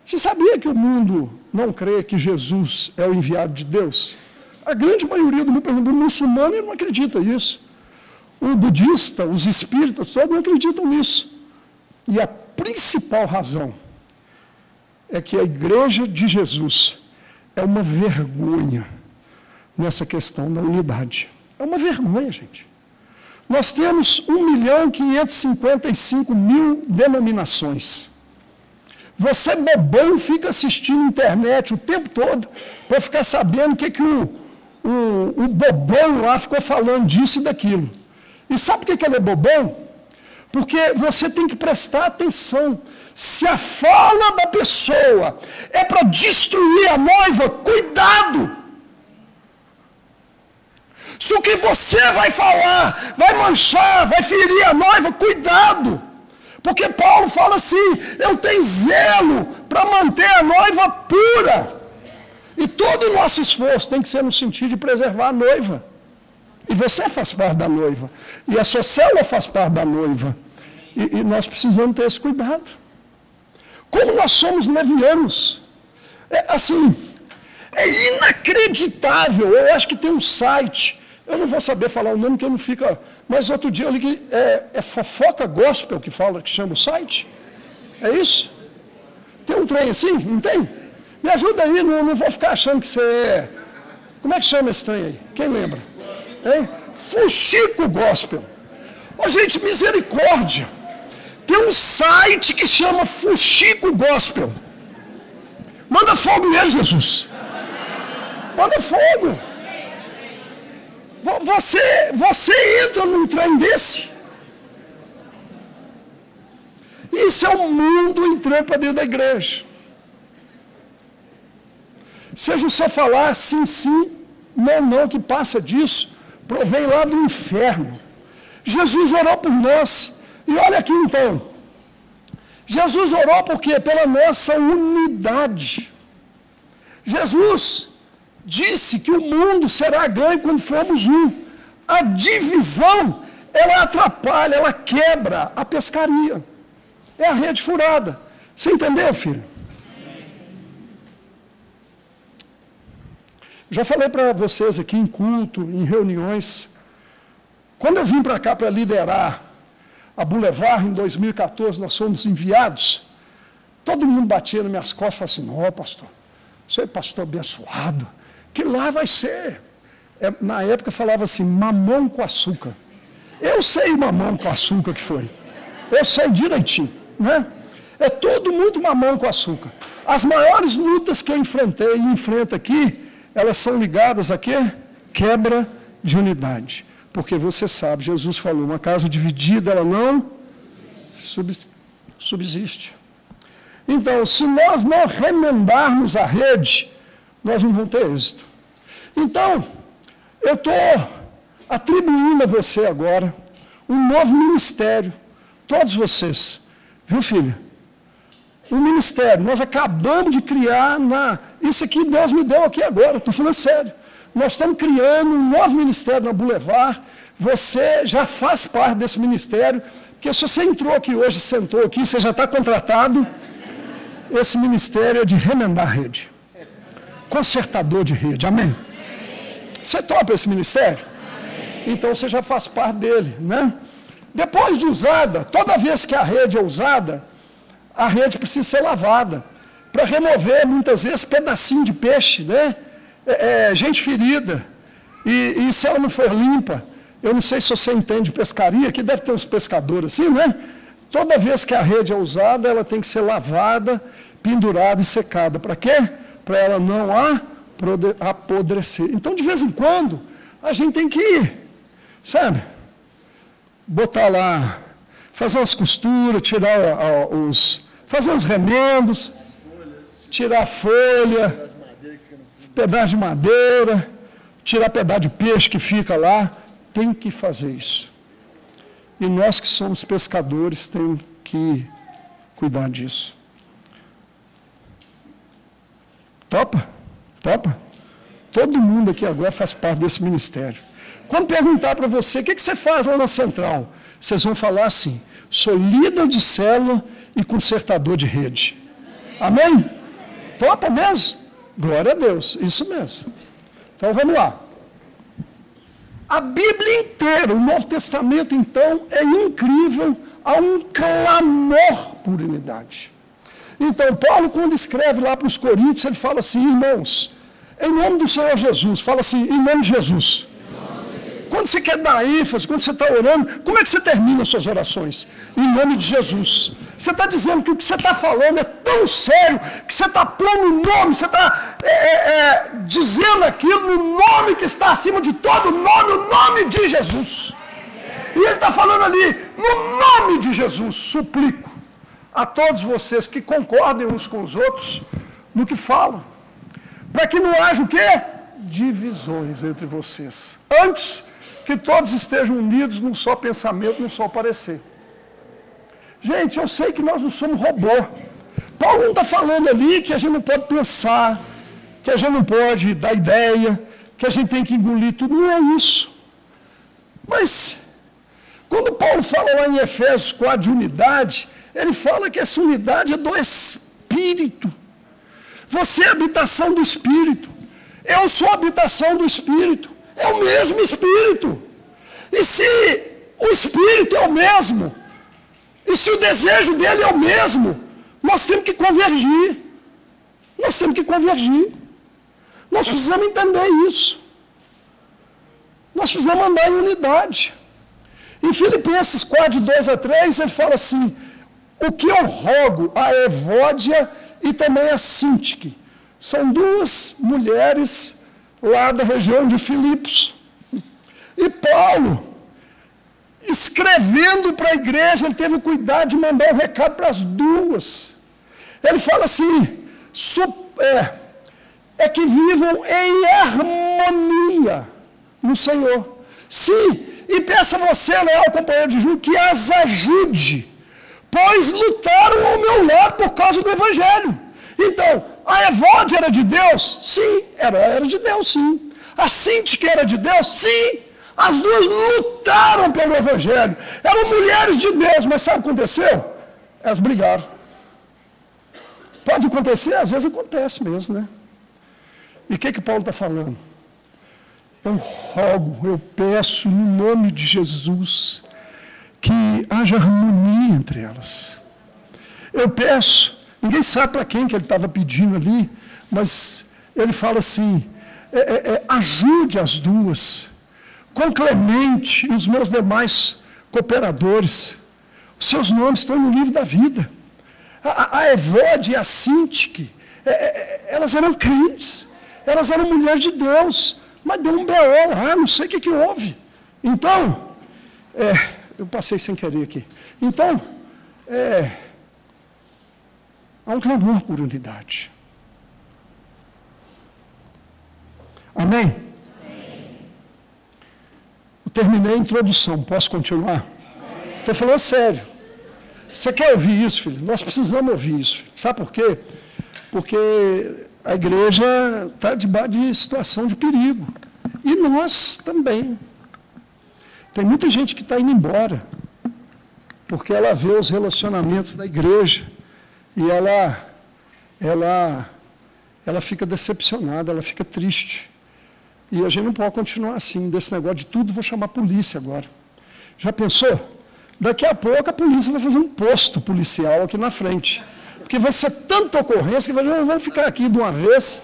Você sabia que o mundo não crê que Jesus é o enviado de Deus? A grande maioria do mundo, por exemplo, o muçulmano não acredita nisso. O budista, os espíritas, todos não acreditam nisso. E a principal razão é que a igreja de Jesus é uma vergonha nessa questão da unidade. É uma vergonha, gente. Nós temos 1 milhão e 555 mil denominações. Você bobão fica assistindo internet o tempo todo para ficar sabendo o que, que o, o, o bobão lá ficou falando disso e daquilo. E sabe por que, que ele é bobão? Porque você tem que prestar atenção. Se a fala da pessoa é para destruir a noiva, cuidado! Se o que você vai falar vai manchar, vai ferir a noiva, cuidado. Porque Paulo fala assim: eu tenho zelo para manter a noiva pura. E todo o nosso esforço tem que ser no sentido de preservar a noiva. E você faz parte da noiva. E a sua célula faz parte da noiva. E, e nós precisamos ter esse cuidado. Como nós somos levianos. É, assim, é inacreditável. Eu acho que tem um site eu não vou saber falar o nome que eu não fica. Mas outro dia eu li que é, é fofoca gospel que fala, que chama o site. É isso? Tem um trem assim? Não tem? Me ajuda aí, não, não vou ficar achando que você é. Como é que chama esse trem aí? Quem lembra? Hein? Fuxico Gospel. Ô, oh, gente, misericórdia. Tem um site que chama Fuxico Gospel. Manda fogo nele, Jesus. Manda fogo. Você, você entra num trem desse. Isso é o mundo entrando para dentro da igreja. Seja seu falar sim, sim, não, não, que passa disso, provém lá do inferno. Jesus orou por nós. E olha aqui então. Jesus orou por quê? Pela nossa unidade. Jesus disse que o mundo será ganho quando formos um. A divisão, ela atrapalha, ela quebra a pescaria. É a rede furada. Você entendeu, filho? Já falei para vocês aqui em culto, em reuniões. Quando eu vim para cá para liderar a Boulevard em 2014, nós fomos enviados. Todo mundo batia nas minhas costas e falava assim: Não, pastor, você é pastor abençoado, que lá vai ser. É, na época falava assim: mamão com açúcar. Eu sei mamão com açúcar que foi. Eu sei direitinho, né? É todo muito mamão com açúcar. As maiores lutas que eu enfrentei e enfrento aqui, elas são ligadas a quê? Quebra de unidade. Porque você sabe, Jesus falou, uma casa dividida, ela não subsiste. Então, se nós não remendarmos a rede, nós não vamos ter êxito. Então, eu estou atribuindo a você agora um novo ministério. Todos vocês. Viu, filha? Um ministério. Nós acabamos de criar na. Isso aqui Deus me deu aqui agora, estou falando sério. Nós estamos criando um novo ministério na Boulevard. Você já faz parte desse ministério, porque se você entrou aqui hoje, sentou aqui, você já está contratado. Esse ministério é de remendar a rede. Consertador de rede. Amém? Você topa esse ministério? Então você já faz parte dele, né? Depois de usada, toda vez que a rede é usada, a rede precisa ser lavada para remover muitas vezes pedacinho de peixe, né? É, é, gente ferida. E, e, se ela não for limpa, eu não sei se você entende pescaria, que deve ter uns pescadores assim, né? Toda vez que a rede é usada, ela tem que ser lavada, pendurada e secada. Para quê? Para ela não apodrecer. Então, de vez em quando, a gente tem que ir, sabe? Botar lá, fazer umas costuras, tirar os. fazer uns remendos, tirar folha, pedaço de madeira, tirar pedaço de peixe que fica lá. Tem que fazer isso. E nós que somos pescadores temos que cuidar disso. Topa? Topa? Todo mundo aqui agora faz parte desse ministério. Quando perguntar para você, o que, que você faz lá na central? Vocês vão falar assim: sou líder de célula e consertador de rede. Amém? Topa mesmo? Glória a Deus, isso mesmo. Então vamos lá. A Bíblia inteira, o Novo Testamento, então, é incrível a um clamor por unidade. Então, Paulo, quando escreve lá para os Coríntios, ele fala assim, irmãos, em nome do Senhor Jesus, fala assim, em nome de Jesus. Quando você quer dar ênfase, quando você está orando, como é que você termina as suas orações? Em nome de Jesus. Você está dizendo que o que você está falando é tão sério que você está pondo nome, você está é, é, é, dizendo aquilo no nome que está acima de todo nome, o nome de Jesus. E ele está falando ali, no nome de Jesus, suplico a todos vocês que concordem uns com os outros no que falam, para que não haja o quê? Divisões entre vocês. Antes que todos estejam unidos num só pensamento, num só parecer. Gente, eu sei que nós não somos robô. Paulo não está falando ali que a gente não pode pensar, que a gente não pode dar ideia, que a gente tem que engolir tudo. Não é isso. Mas, quando Paulo fala lá em Efésios 4 de unidade, ele fala que essa unidade é do Espírito. Você é habitação do Espírito. Eu sou habitação do Espírito. É o mesmo Espírito. E se o Espírito é o mesmo, e se o desejo dele é o mesmo, nós temos que convergir. Nós temos que convergir. Nós precisamos entender isso. Nós precisamos andar em unidade. Em Filipenses 4, de 2 a 3, ele fala assim: O que eu rogo a Evódia e também a Sintique. São duas mulheres lá da região de Filipos. E Paulo, escrevendo para a igreja, ele teve cuidado de mandar um recado para as duas. Ele fala assim: é, é que vivam em harmonia no Senhor. Sim, e peça a você, leal companheiro de Júlio, que as ajude, pois lutaram ao meu lado por causa do Evangelho. Então, a Evode era de Deus? Sim, era, era de Deus, sim. A Cinti que era de Deus? Sim. As duas lutaram pelo Evangelho. Eram mulheres de Deus, mas sabe o que aconteceu? Elas brigaram. Pode acontecer? Às vezes acontece mesmo, né? E o que, que Paulo está falando? Eu rogo, eu peço no nome de Jesus que haja harmonia entre elas. Eu peço, ninguém sabe para quem que ele estava pedindo ali, mas ele fala assim: é, é, é, ajude as duas, com Clemente e os meus demais cooperadores. Os seus nomes estão no livro da vida. A, a Evode e a Sintique, é, é, elas eram crentes, elas eram mulheres de Deus, mas deu um B.O. lá, não sei o que, que houve. Então, é, eu passei sem querer aqui. Então, é, há um clamor por unidade. Amém? Terminei a introdução, posso continuar? Estou falando sério. Você quer ouvir isso, filho? Nós precisamos ouvir isso. Sabe por quê? Porque a igreja está debaixo de situação de perigo. E nós também. Tem muita gente que está indo embora, porque ela vê os relacionamentos da igreja e ela, ela, ela fica decepcionada, ela fica triste. E a gente não pode continuar assim, desse negócio de tudo, vou chamar a polícia agora. Já pensou? Daqui a pouco a polícia vai fazer um posto policial aqui na frente. Porque vai ser tanta ocorrência que vai, vão ficar aqui de uma vez.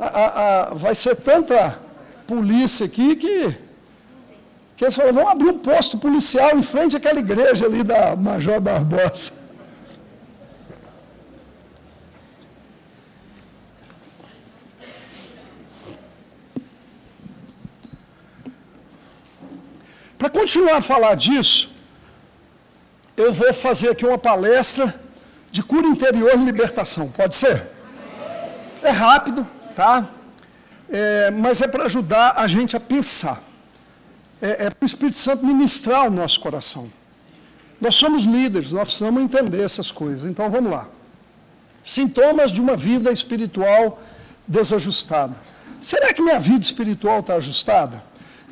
A, a, a, vai ser tanta polícia aqui que, que eles falaram, vamos abrir um posto policial em frente àquela igreja ali da Major Barbosa. Para continuar a falar disso, eu vou fazer aqui uma palestra de cura interior e libertação. Pode ser? É rápido, tá? é, mas é para ajudar a gente a pensar. É, é para o Espírito Santo ministrar o nosso coração. Nós somos líderes, nós precisamos entender essas coisas. Então vamos lá. Sintomas de uma vida espiritual desajustada. Será que minha vida espiritual está ajustada?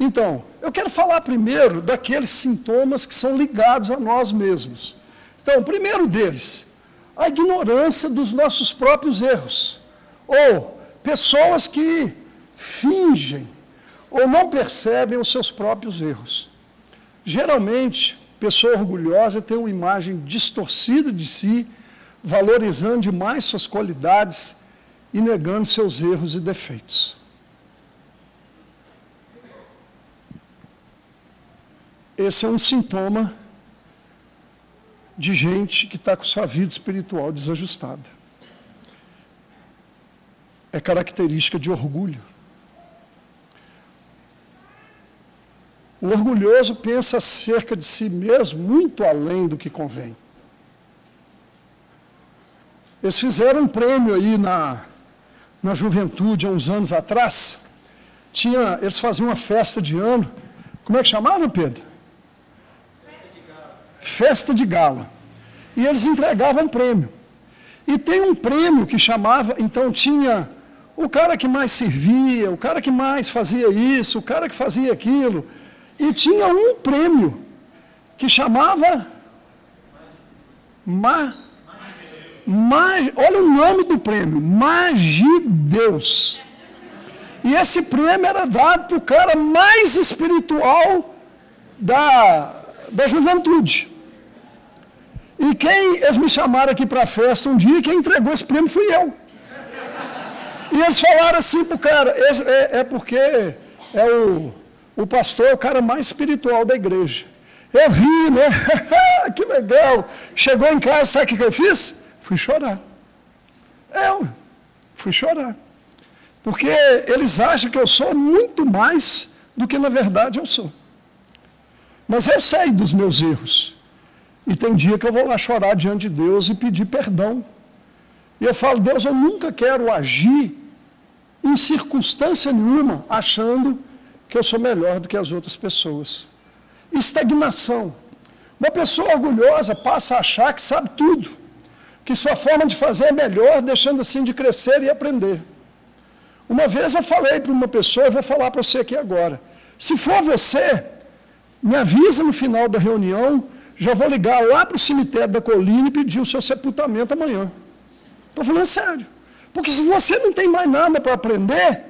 Então, eu quero falar primeiro daqueles sintomas que são ligados a nós mesmos. Então, o primeiro deles, a ignorância dos nossos próprios erros. Ou pessoas que fingem ou não percebem os seus próprios erros. Geralmente, pessoa orgulhosa tem uma imagem distorcida de si, valorizando demais suas qualidades e negando seus erros e defeitos. Esse é um sintoma de gente que está com sua vida espiritual desajustada. É característica de orgulho. O orgulhoso pensa acerca de si mesmo muito além do que convém. Eles fizeram um prêmio aí na, na juventude, há uns anos atrás. Tinha, eles faziam uma festa de ano. Como é que chamava, Pedro? Festa de gala. E eles entregavam prêmio. E tem um prêmio que chamava, então tinha o cara que mais servia, o cara que mais fazia isso, o cara que fazia aquilo e tinha um prêmio que chamava Ma, Ma, olha o nome do prêmio, Magideus. E esse prêmio era dado para o cara mais espiritual da, da juventude. E quem eles me chamaram aqui para a festa um dia, quem entregou esse prêmio fui eu. E eles falaram assim para o cara, é, é porque é o o pastor é o cara mais espiritual da igreja. Eu ri, né? que legal. Chegou em casa, sabe o que eu fiz? Fui chorar. Eu fui chorar. Porque eles acham que eu sou muito mais do que na verdade eu sou. Mas eu sei dos meus erros. E tem dia que eu vou lá chorar diante de Deus e pedir perdão. E eu falo, Deus, eu nunca quero agir em circunstância nenhuma achando que eu sou melhor do que as outras pessoas. Estagnação. Uma pessoa orgulhosa passa a achar que sabe tudo, que sua forma de fazer é melhor, deixando assim de crescer e aprender. Uma vez eu falei para uma pessoa, eu vou falar para você aqui agora. Se for você, me avisa no final da reunião, já vou ligar lá para o cemitério da colina e pedir o seu sepultamento amanhã. Estou falando sério. Porque se você não tem mais nada para aprender,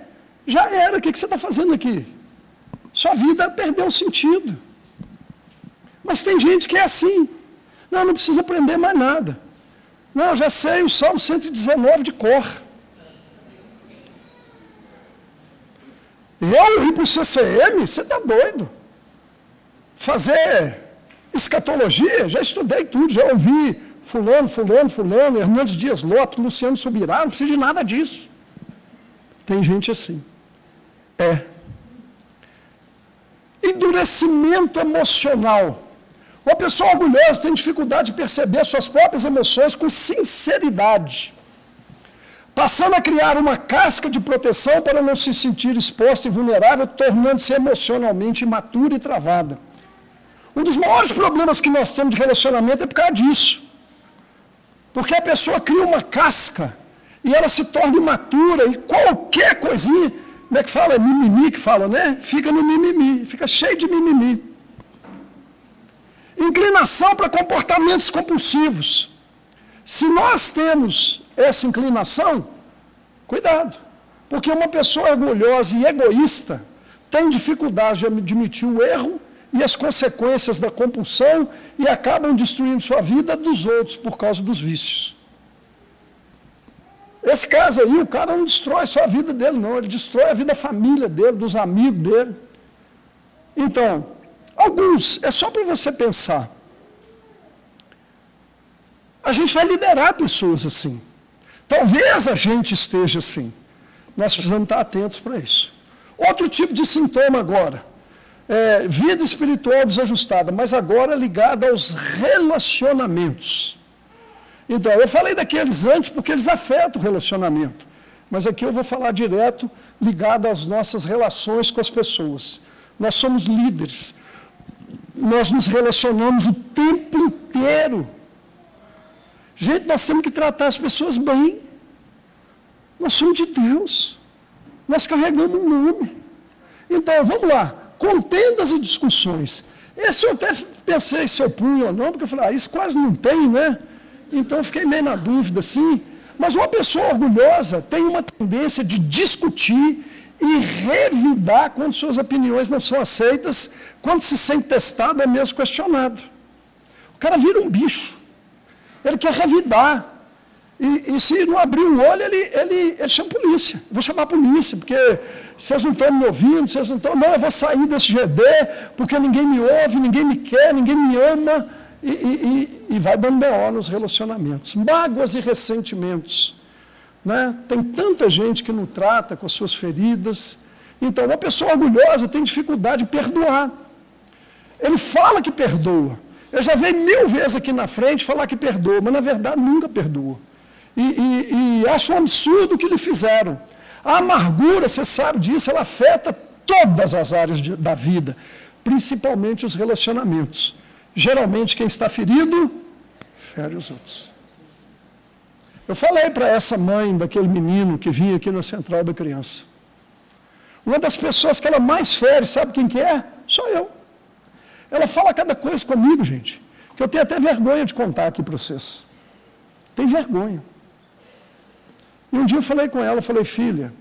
já era. O que você está fazendo aqui? Sua vida perdeu o sentido. Mas tem gente que é assim. Não, não precisa aprender mais nada. Não, já sei o Salmo 119 de cor. Eu ir para o CCM? Você está doido. Fazer escatologia? Já estudei tudo, já ouvi fulano, fulano, fulano, Hernandes Dias Lopes, Luciano Subirá, não precisa de nada disso. Tem gente assim. É. Endurecimento emocional. Uma pessoa orgulhosa tem dificuldade de perceber suas próprias emoções com sinceridade, passando a criar uma casca de proteção para não se sentir exposta e vulnerável, tornando-se emocionalmente imatura e travada. Um dos maiores problemas que nós temos de relacionamento é por causa disso. Porque a pessoa cria uma casca e ela se torna imatura e qualquer coisinha, como é que fala? É mimimi que fala, né? Fica no mimimi, fica cheio de mimimi. Inclinação para comportamentos compulsivos. Se nós temos essa inclinação, cuidado, porque uma pessoa orgulhosa e egoísta tem dificuldade de admitir o erro e as consequências da compulsão e acabam destruindo sua vida dos outros por causa dos vícios. Esse caso aí, o cara não destrói só a vida dele, não, ele destrói a vida da família dele, dos amigos dele. Então, alguns, é só para você pensar. A gente vai liderar pessoas assim. Talvez a gente esteja assim. Nós precisamos estar atentos para isso. Outro tipo de sintoma agora é, vida espiritual desajustada, mas agora ligada aos relacionamentos. Então, eu falei daqueles antes porque eles afetam o relacionamento, mas aqui eu vou falar direto ligado às nossas relações com as pessoas. Nós somos líderes, nós nos relacionamos o tempo inteiro. Gente, nós temos que tratar as pessoas bem. Nós somos de Deus. Nós carregamos um nome. Então, vamos lá contendas e discussões. Esse eu até pensei se eu punho ou não, porque eu falei, ah, isso quase não tem, né? Então fiquei meio na dúvida, assim. Mas uma pessoa orgulhosa tem uma tendência de discutir e revidar quando suas opiniões não são aceitas, quando se sente testado, é mesmo questionado. O cara vira um bicho. Ele quer revidar. E, e, se não abrir o olho, ele, ele, ele chama a polícia. Vou chamar a polícia, porque vocês não estão me ouvindo, vocês não estão. Não, eu vou sair desse GD, porque ninguém me ouve, ninguém me quer, ninguém me ama. E, e, e vai dando B.O. nos relacionamentos. Mágoas e ressentimentos. Né? Tem tanta gente que não trata com as suas feridas. Então, uma pessoa orgulhosa tem dificuldade de perdoar. Ele fala que perdoa. Eu já veio mil vezes aqui na frente falar que perdoa, mas na verdade nunca perdoa e, e, e acha um absurdo o que lhe fizeram. A amargura, você sabe disso, ela afeta todas as áreas de, da vida, principalmente os relacionamentos. Geralmente, quem está ferido, fere os outros. Eu falei para essa mãe daquele menino que vinha aqui na central da criança. Uma das pessoas que ela mais fere, sabe quem que é? Sou eu. Ela fala cada coisa comigo, gente, que eu tenho até vergonha de contar aqui para vocês. Tem vergonha. E um dia eu falei com ela, falei, filha,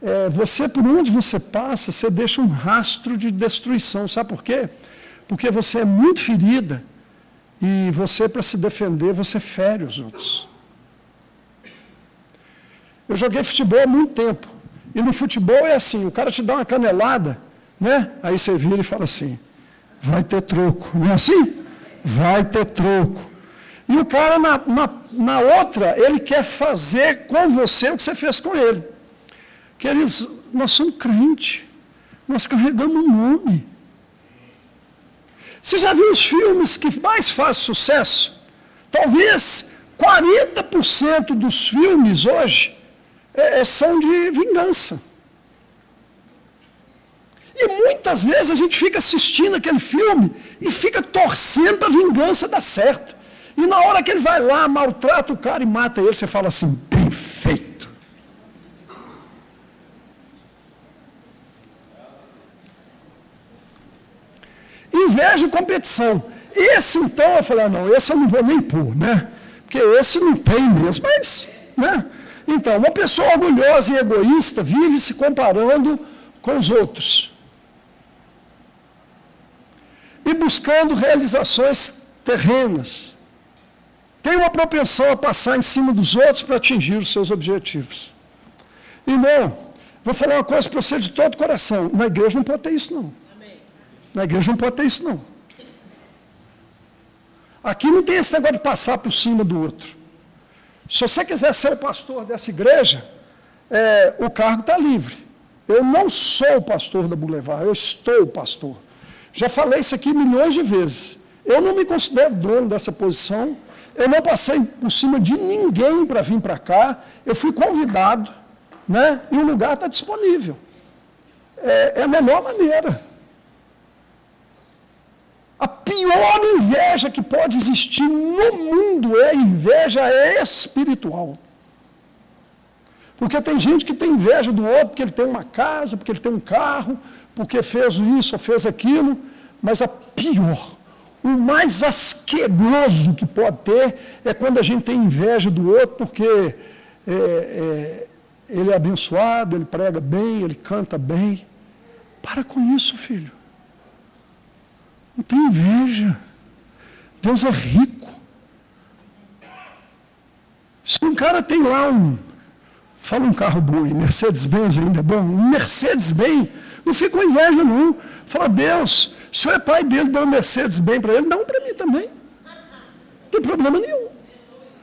é, você, por onde você passa, você deixa um rastro de destruição. Sabe por quê? Porque você é muito ferida e você, para se defender, você fere os outros. Eu joguei futebol há muito tempo. E no futebol é assim, o cara te dá uma canelada, né? Aí você vira e fala assim, vai ter troco. Não é assim? Vai ter troco. E o cara, na, na, na outra, ele quer fazer com você o que você fez com ele. Queridos, nós somos crentes. Nós carregamos um nome. Você já viu os filmes que mais fazem sucesso? Talvez 40% dos filmes hoje é, é, são de vingança. E muitas vezes a gente fica assistindo aquele filme e fica torcendo para a vingança dar certo. E na hora que ele vai lá, maltrata o cara e mata ele, você fala assim: bem feito. Inveja e competição. Esse então, eu falei: ah, não, esse eu não vou nem pôr, né? Porque esse não tem mesmo, mas, né? Então, uma pessoa orgulhosa e egoísta vive se comparando com os outros e buscando realizações terrenas. Tem uma propensão a passar em cima dos outros para atingir os seus objetivos. Irmão, vou falar uma coisa para você de todo coração: na igreja não pode ter isso, não. Na igreja não pode ter isso, não. Aqui não tem esse negócio de passar por cima do outro. Se você quiser ser o pastor dessa igreja, é, o cargo está livre. Eu não sou o pastor da Boulevard, eu estou o pastor. Já falei isso aqui milhões de vezes. Eu não me considero dono dessa posição. Eu não passei por cima de ninguém para vir para cá. Eu fui convidado, né? E o lugar está disponível. É, é a melhor maneira. A pior inveja que pode existir no mundo é a inveja espiritual. Porque tem gente que tem inveja do outro porque ele tem uma casa, porque ele tem um carro, porque fez isso ou fez aquilo, mas a pior, o mais asqueroso que pode ter é quando a gente tem inveja do outro porque é, é, ele é abençoado, ele prega bem, ele canta bem. Para com isso, filho. Não tem inveja. Deus é rico. Se um cara tem lá um, fala um carro bom, Mercedes-Benz ainda é bom, um Mercedes-Benz, não fica com inveja, não. Fala, Deus, o senhor é pai dele, deu um Mercedes bem para ele, dá um para mim também. Não tem problema nenhum.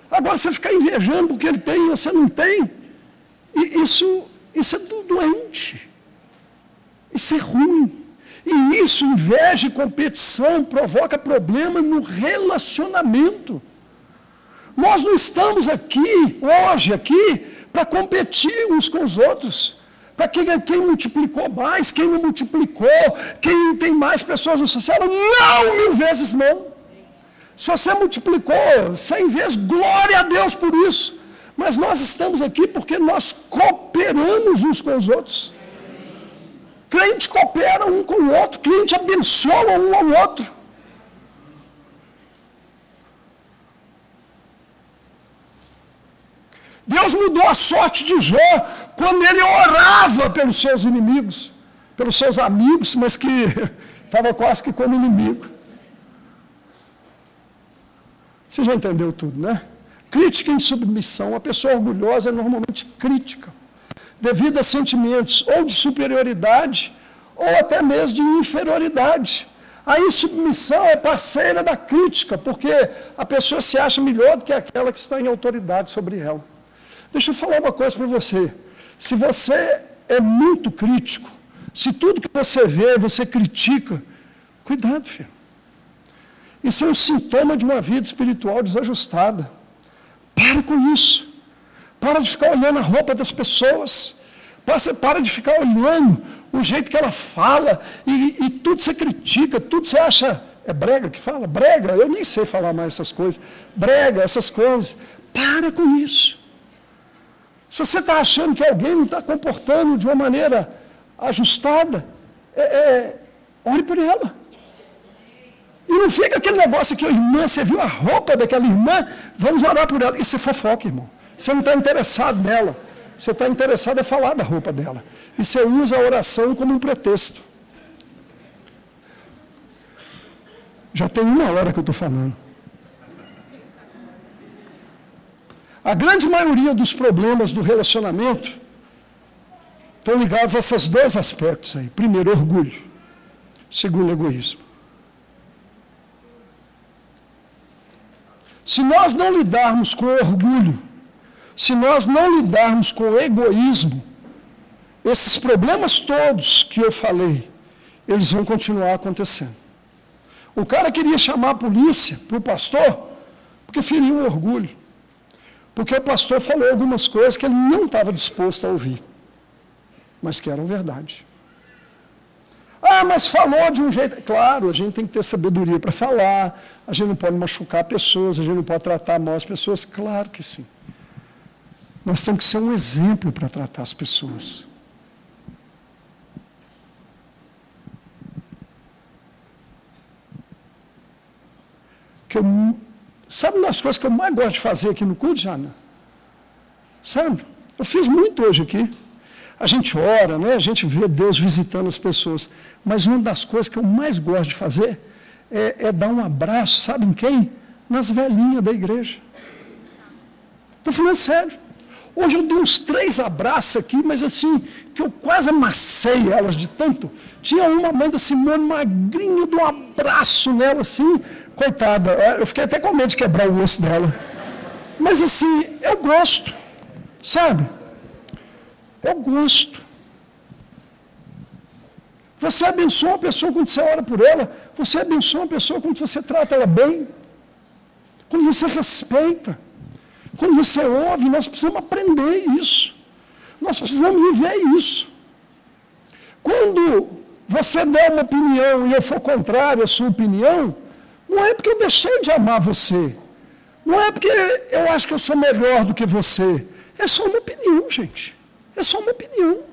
Agora você ficar invejando porque ele tem e você não tem, isso, isso é doente. Isso é ruim. E isso, inveja e competição, provoca problema no relacionamento. Nós não estamos aqui, hoje, aqui, para competir uns com os outros. Para quem, quem multiplicou mais, quem não multiplicou, quem tem mais pessoas no social. Não, mil vezes não. Se você multiplicou cem vezes, glória a Deus por isso. Mas nós estamos aqui porque nós cooperamos uns com os outros. Crente coopera um com o outro, crente abençoa um ao outro. Deus mudou a sorte de Jó quando ele orava pelos seus inimigos, pelos seus amigos, mas que estava quase que como inimigo. Você já entendeu tudo, né? Crítica em submissão. A pessoa orgulhosa é normalmente crítica, devido a sentimentos ou de superioridade, ou até mesmo de inferioridade. A insubmissão é parceira da crítica, porque a pessoa se acha melhor do que aquela que está em autoridade sobre ela. Deixa eu falar uma coisa para você. Se você é muito crítico, se tudo que você vê você critica, cuidado, filho. Isso é um sintoma de uma vida espiritual desajustada. Para com isso. Para de ficar olhando a roupa das pessoas. Para de ficar olhando o jeito que ela fala e, e tudo você critica, tudo você acha. É brega que fala? Brega, eu nem sei falar mais essas coisas. Brega, essas coisas. Para com isso. Se você está achando que alguém não está comportando de uma maneira ajustada, é, é, ore por ela. E não fica aquele negócio aqui, irmã, você viu a roupa daquela irmã? Vamos orar por ela. Isso é fofoca, irmão. Você não está interessado nela. Você está interessado em falar da roupa dela. E você usa a oração como um pretexto. Já tem uma hora que eu estou falando. A grande maioria dos problemas do relacionamento estão ligados a esses dois aspectos aí. Primeiro, orgulho. Segundo, egoísmo. Se nós não lidarmos com orgulho, se nós não lidarmos com egoísmo, esses problemas todos que eu falei, eles vão continuar acontecendo. O cara queria chamar a polícia para o pastor porque feriu o orgulho. Porque o pastor falou algumas coisas que ele não estava disposto a ouvir, mas que eram verdade. Ah, mas falou de um jeito. Claro, a gente tem que ter sabedoria para falar, a gente não pode machucar pessoas, a gente não pode tratar mal as pessoas. Claro que sim. Nós temos que ser um exemplo para tratar as pessoas. Que eu Sabe uma das coisas que eu mais gosto de fazer aqui no culto, Jana? Sabe? Eu fiz muito hoje aqui. A gente ora, né? a gente vê Deus visitando as pessoas. Mas uma das coisas que eu mais gosto de fazer é, é dar um abraço, sabe em quem? Nas velhinhas da igreja. Estou falando sério. Hoje eu dei uns três abraços aqui, mas assim, que eu quase amassei elas de tanto. Tinha uma Amanda Simone magrinha, de um abraço nela assim, coitada. Eu fiquei até com medo de quebrar o osso dela. Mas assim, eu gosto, sabe? Eu gosto. Você abençoa uma pessoa quando você ora por ela. Você abençoa uma pessoa quando você trata ela bem. Quando você respeita. Quando você ouve, nós precisamos aprender isso. Nós precisamos viver isso. Quando você der uma opinião e eu for contrário à sua opinião, não é porque eu deixei de amar você. Não é porque eu acho que eu sou melhor do que você. É só uma opinião, gente. É só uma opinião.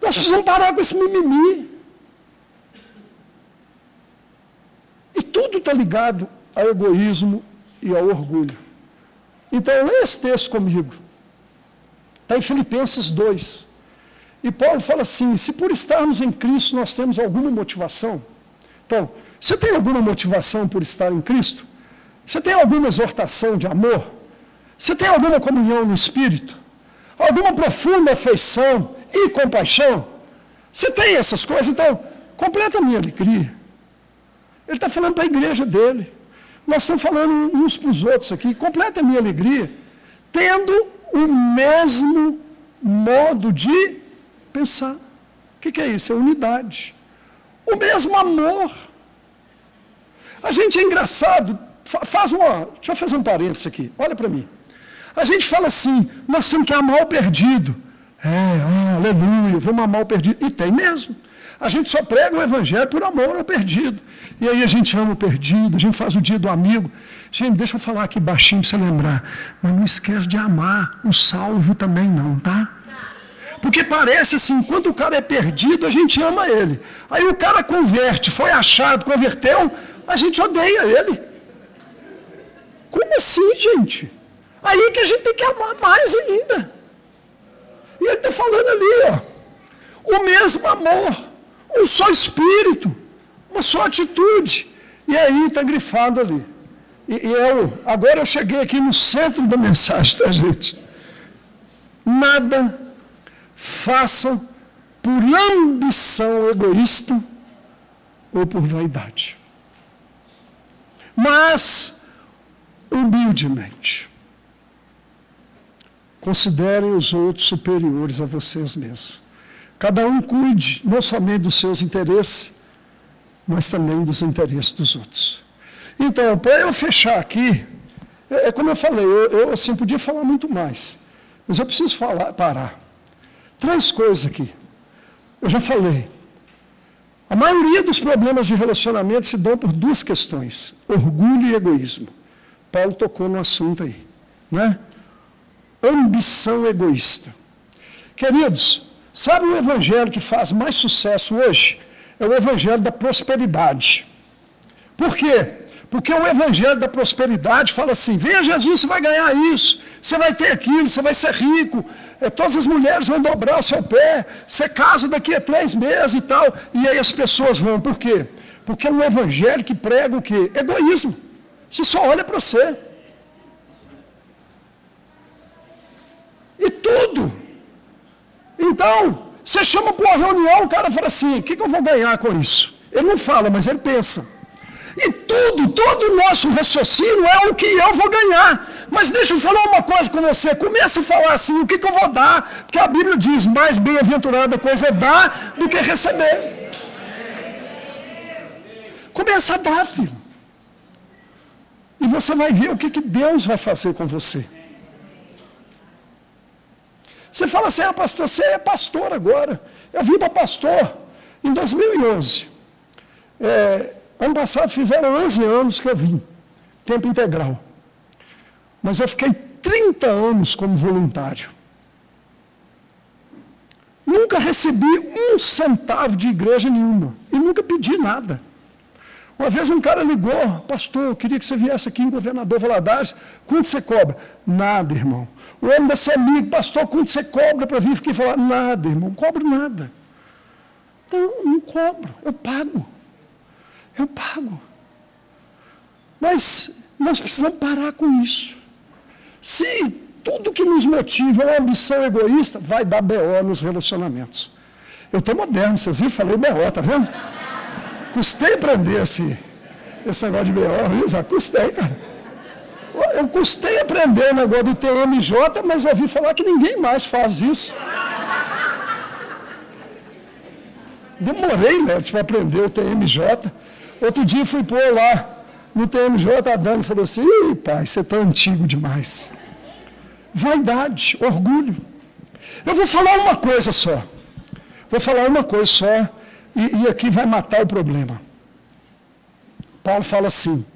Nós precisamos parar com esse mimimi. E tudo está ligado a egoísmo e ao orgulho. Então, leia esse texto comigo. Está em Filipenses 2. E Paulo fala assim: se por estarmos em Cristo nós temos alguma motivação. Então, você tem alguma motivação por estar em Cristo? Você tem alguma exortação de amor? Você tem alguma comunhão no Espírito? Alguma profunda afeição e compaixão? Você tem essas coisas? Então, completa a minha alegria. Ele está falando para a igreja dele. Nós estamos falando uns para os outros aqui. Completa a minha alegria. Tendo o mesmo modo de pensar. O que, é isso? É unidade. O mesmo amor. A gente é engraçado. Faz uma. Deixa eu fazer um parênteses aqui. Olha para mim. A gente fala assim, nós temos que amar o perdido. É, ah, aleluia, vamos amar o perdido. E tem mesmo. A gente só prega o evangelho por amor ao perdido. E aí a gente ama o perdido, a gente faz o dia do amigo. Gente, deixa eu falar aqui baixinho para você lembrar. Mas não esquece de amar o salvo também não, tá? Porque parece assim, enquanto o cara é perdido, a gente ama ele. Aí o cara converte, foi achado, converteu, a gente odeia ele. Como assim, gente? Aí que a gente tem que amar mais ainda. E ele está falando ali, ó, o mesmo amor, um só espírito, uma só atitude. E aí está grifado ali. E, e eu, agora eu cheguei aqui no centro da mensagem, tá, gente? Nada façam por ambição egoísta ou por vaidade. Mas, humildemente, Considerem os outros superiores a vocês mesmos. Cada um cuide não somente dos seus interesses, mas também dos interesses dos outros. Então, para eu fechar aqui, é, é como eu falei, eu, eu, assim podia falar muito mais, mas eu preciso falar, parar. Três coisas aqui. Eu já falei. A maioria dos problemas de relacionamento se dão por duas questões: orgulho e egoísmo. Paulo tocou no assunto aí, né? ambição egoísta. Queridos, sabe o evangelho que faz mais sucesso hoje? É o evangelho da prosperidade. Por quê? Porque o evangelho da prosperidade fala assim: venha Jesus, você vai ganhar isso, você vai ter aquilo, você vai ser rico, todas as mulheres vão dobrar o seu pé, você casa daqui a três meses e tal. E aí as pessoas vão. Por quê? Porque é um evangelho que prega o quê? Egoísmo. Você só olha para você. e tudo. Então, você chama para uma reunião, o cara fala assim: o que, que eu vou ganhar com isso? Ele não fala, mas ele pensa. E tudo, todo o nosso raciocínio é o que eu vou ganhar. Mas deixa eu falar uma coisa com você. Comece a falar assim, o que, que eu vou dar? Porque a Bíblia diz, mais bem-aventurada coisa é dar do que receber. Começa a dar, filho. E você vai ver o que, que Deus vai fazer com você. Você fala assim, ah, pastor, você é pastor agora. Eu vim para pastor em 2011. É, ano passado fizeram 11 anos que eu vim, tempo integral. Mas eu fiquei 30 anos como voluntário. Nunca recebi um centavo de igreja nenhuma. E nunca pedi nada. Uma vez um cara ligou, pastor, eu queria que você viesse aqui em Governador Valadares. Quanto você cobra? Nada, irmão. O homem da amigo, pastor, quanto você cobra para vir aqui falar? Nada, irmão, não cobro nada. Não, não cobro, eu pago. Eu pago. Mas nós precisamos parar com isso. Se tudo que nos motiva é uma ambição egoísta, vai dar BO nos relacionamentos. Eu estou moderno, vocês viram? Falei BO, tá vendo? Custei aprender esse, esse negócio de BO, Isa, custei, cara. Eu custei aprender o negócio do TMJ, mas ouvi falar que ninguém mais faz isso. Demorei, né, para aprender o TMJ. Outro dia fui pôr lá no TMJ, a Dani falou assim, Ih, pai, você está antigo demais. Vaidade, orgulho. Eu vou falar uma coisa só. Vou falar uma coisa só, e, e aqui vai matar o problema. Paulo fala assim: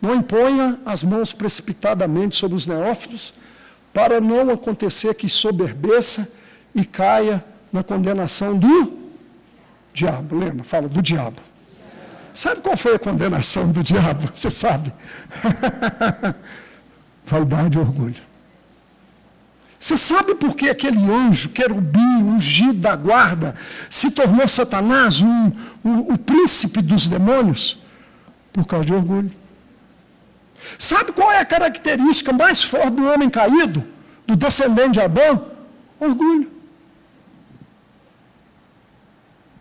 não imponha as mãos precipitadamente sobre os neófitos, para não acontecer que soberbeça e caia na condenação do diabo. Lembra? Fala do diabo. Sabe qual foi a condenação do diabo? Você sabe? Vaidade e orgulho. Você sabe por que aquele anjo, querubim, ungido da guarda, se tornou Satanás, um, um, o príncipe dos demônios? Por causa de orgulho. Sabe qual é a característica mais forte do homem caído, do descendente de Adão? Orgulho.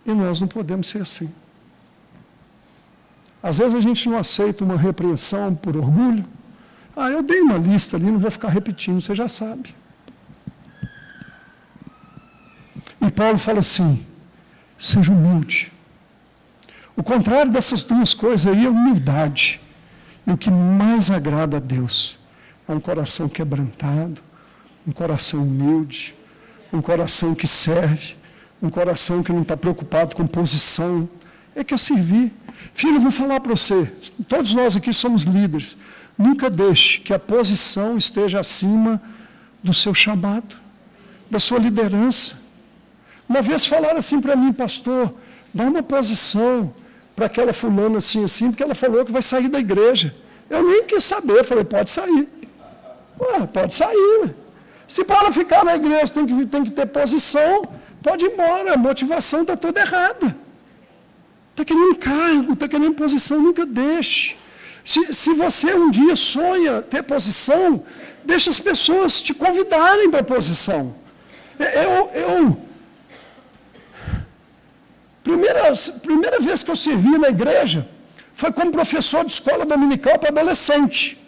E nós não podemos ser assim. Às vezes a gente não aceita uma repreensão por orgulho. Ah, eu dei uma lista ali, não vou ficar repetindo, você já sabe. E Paulo fala assim: seja humilde. O contrário dessas duas coisas aí é humildade. E o que mais agrada a Deus é um coração quebrantado, um coração humilde, um coração que serve, um coração que não está preocupado com posição. É que é servir. Filho, vou falar para você, todos nós aqui somos líderes. Nunca deixe que a posição esteja acima do seu chamado, da sua liderança. Uma vez falaram assim para mim, pastor, dá uma posição para aquela fulana assim, assim, porque ela falou que vai sair da igreja. Eu nem quis saber, falei, pode sair. Ué, pode sair. Se para ela ficar na igreja tem que, tem que ter posição, pode ir embora, a motivação está toda errada. Está querendo cargo, está querendo posição, nunca deixe. Se, se você um dia sonha ter posição, deixe as pessoas te convidarem para a posição. Eu, eu, primeira, primeira vez que eu servi na igreja foi como professor de escola dominical para adolescente.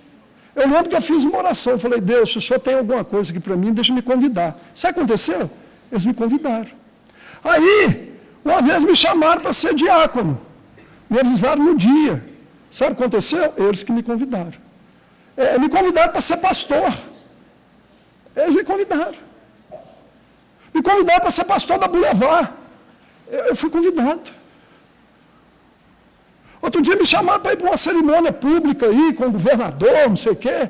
Eu lembro que eu fiz uma oração, falei, Deus, se o senhor tem alguma coisa aqui para mim, deixa me convidar. Sabe o que aconteceu? Eles me convidaram. Aí, uma vez me chamaram para ser diácono. Me avisaram no dia. Sabe o que aconteceu? Eles que me convidaram. É, me convidaram para ser pastor. Eles me convidaram. Me convidaram para ser pastor da Boulevard. Eu, eu fui convidado. Outro dia me chamaram para ir para uma cerimônia pública aí, com o governador, não sei o quê.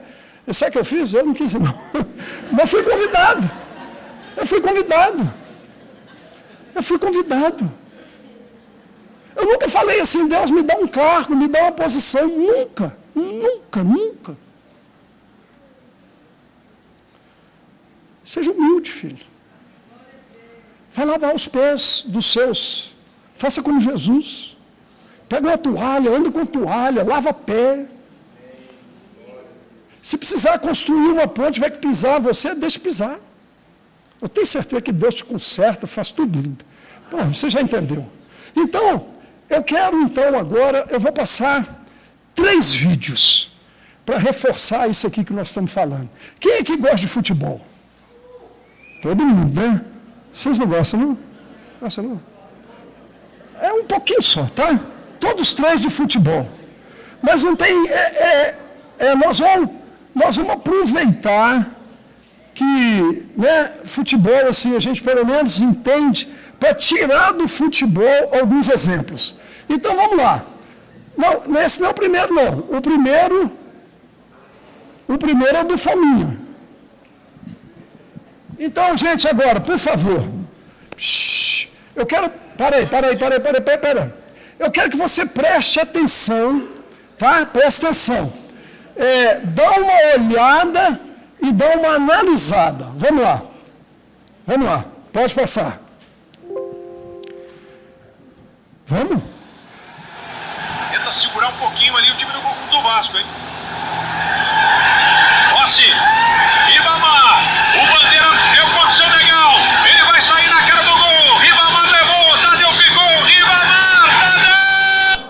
Sabe o que eu fiz? Eu não quis, não. Mas fui convidado. Eu fui convidado. Eu fui convidado. Eu nunca falei assim, Deus me dá um cargo, me dá uma posição. Nunca, nunca, nunca. Seja humilde, filho. Vai lavar os pés dos seus. Faça como Jesus. Pega uma toalha, anda com toalha, lava pé. Se precisar construir uma ponte, vai pisar você, deixa pisar. Eu tenho certeza que Deus te conserta, faz tudo lindo. Bom, você já entendeu. Então, eu quero então agora, eu vou passar três vídeos para reforçar isso aqui que nós estamos falando. Quem é que gosta de futebol? Todo mundo, né? Vocês não gostam, não? Gostam, não? É um pouquinho só, tá? Todos três de futebol. Mas não tem. É, é, é, nós, vamos, nós vamos aproveitar que né, futebol, assim, a gente pelo menos entende para tirar do futebol alguns exemplos. Então vamos lá. Não, esse não é o primeiro, não. O primeiro, o primeiro é do Faminha. Então, gente, agora, por favor. Eu quero. Para aí, para aí, para aí. eu quero que você preste atenção, tá? Preste atenção. É, dá uma olhada e dá uma analisada. Vamos lá. Vamos lá. Pode passar. Vamos? Tenta segurar um pouquinho ali o time do, do Vasco, hein? Rossi, Ribamar, o Bandeira deu condição legal, ele vai sair na cara do gol, Ribamar levou, Tadeu ficou, Ribamar, Tadeu!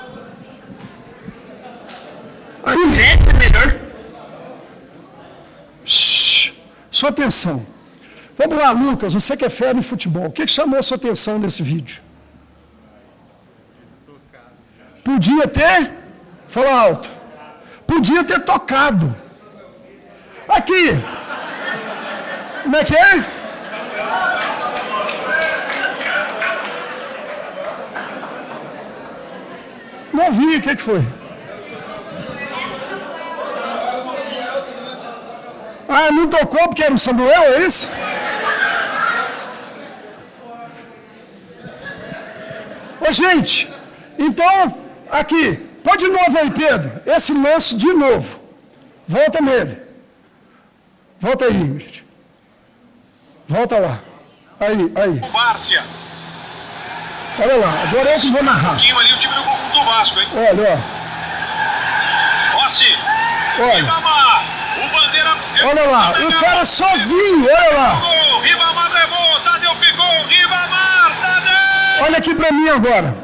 Aí. É melhor. Shhh, sua atenção. Vamos lá, Lucas, você que é fera em futebol, o que, que chamou a sua atenção nesse vídeo? Podia ter, fala alto, podia ter tocado. Aqui, como é que é? Não vi, o que, que foi? Ah, não tocou porque era o Samuel, é isso? Ô, gente, então, aqui, pode de novo aí, Pedro. Esse lance de novo. Volta nele. Volta aí, Ingrid. Volta lá. Aí, aí. Márcia, Olha lá, agora eu que vou um narrar. pouquinho ali o time do, do Vasco, hein? Olha, Rossi, ó. Olha, Ribamar, o Bandeira olha lá. O cara sozinho, olha lá. Ribamar levou, Tadeu ficou, Ribamar, Tadeu! Olha aqui para mim agora.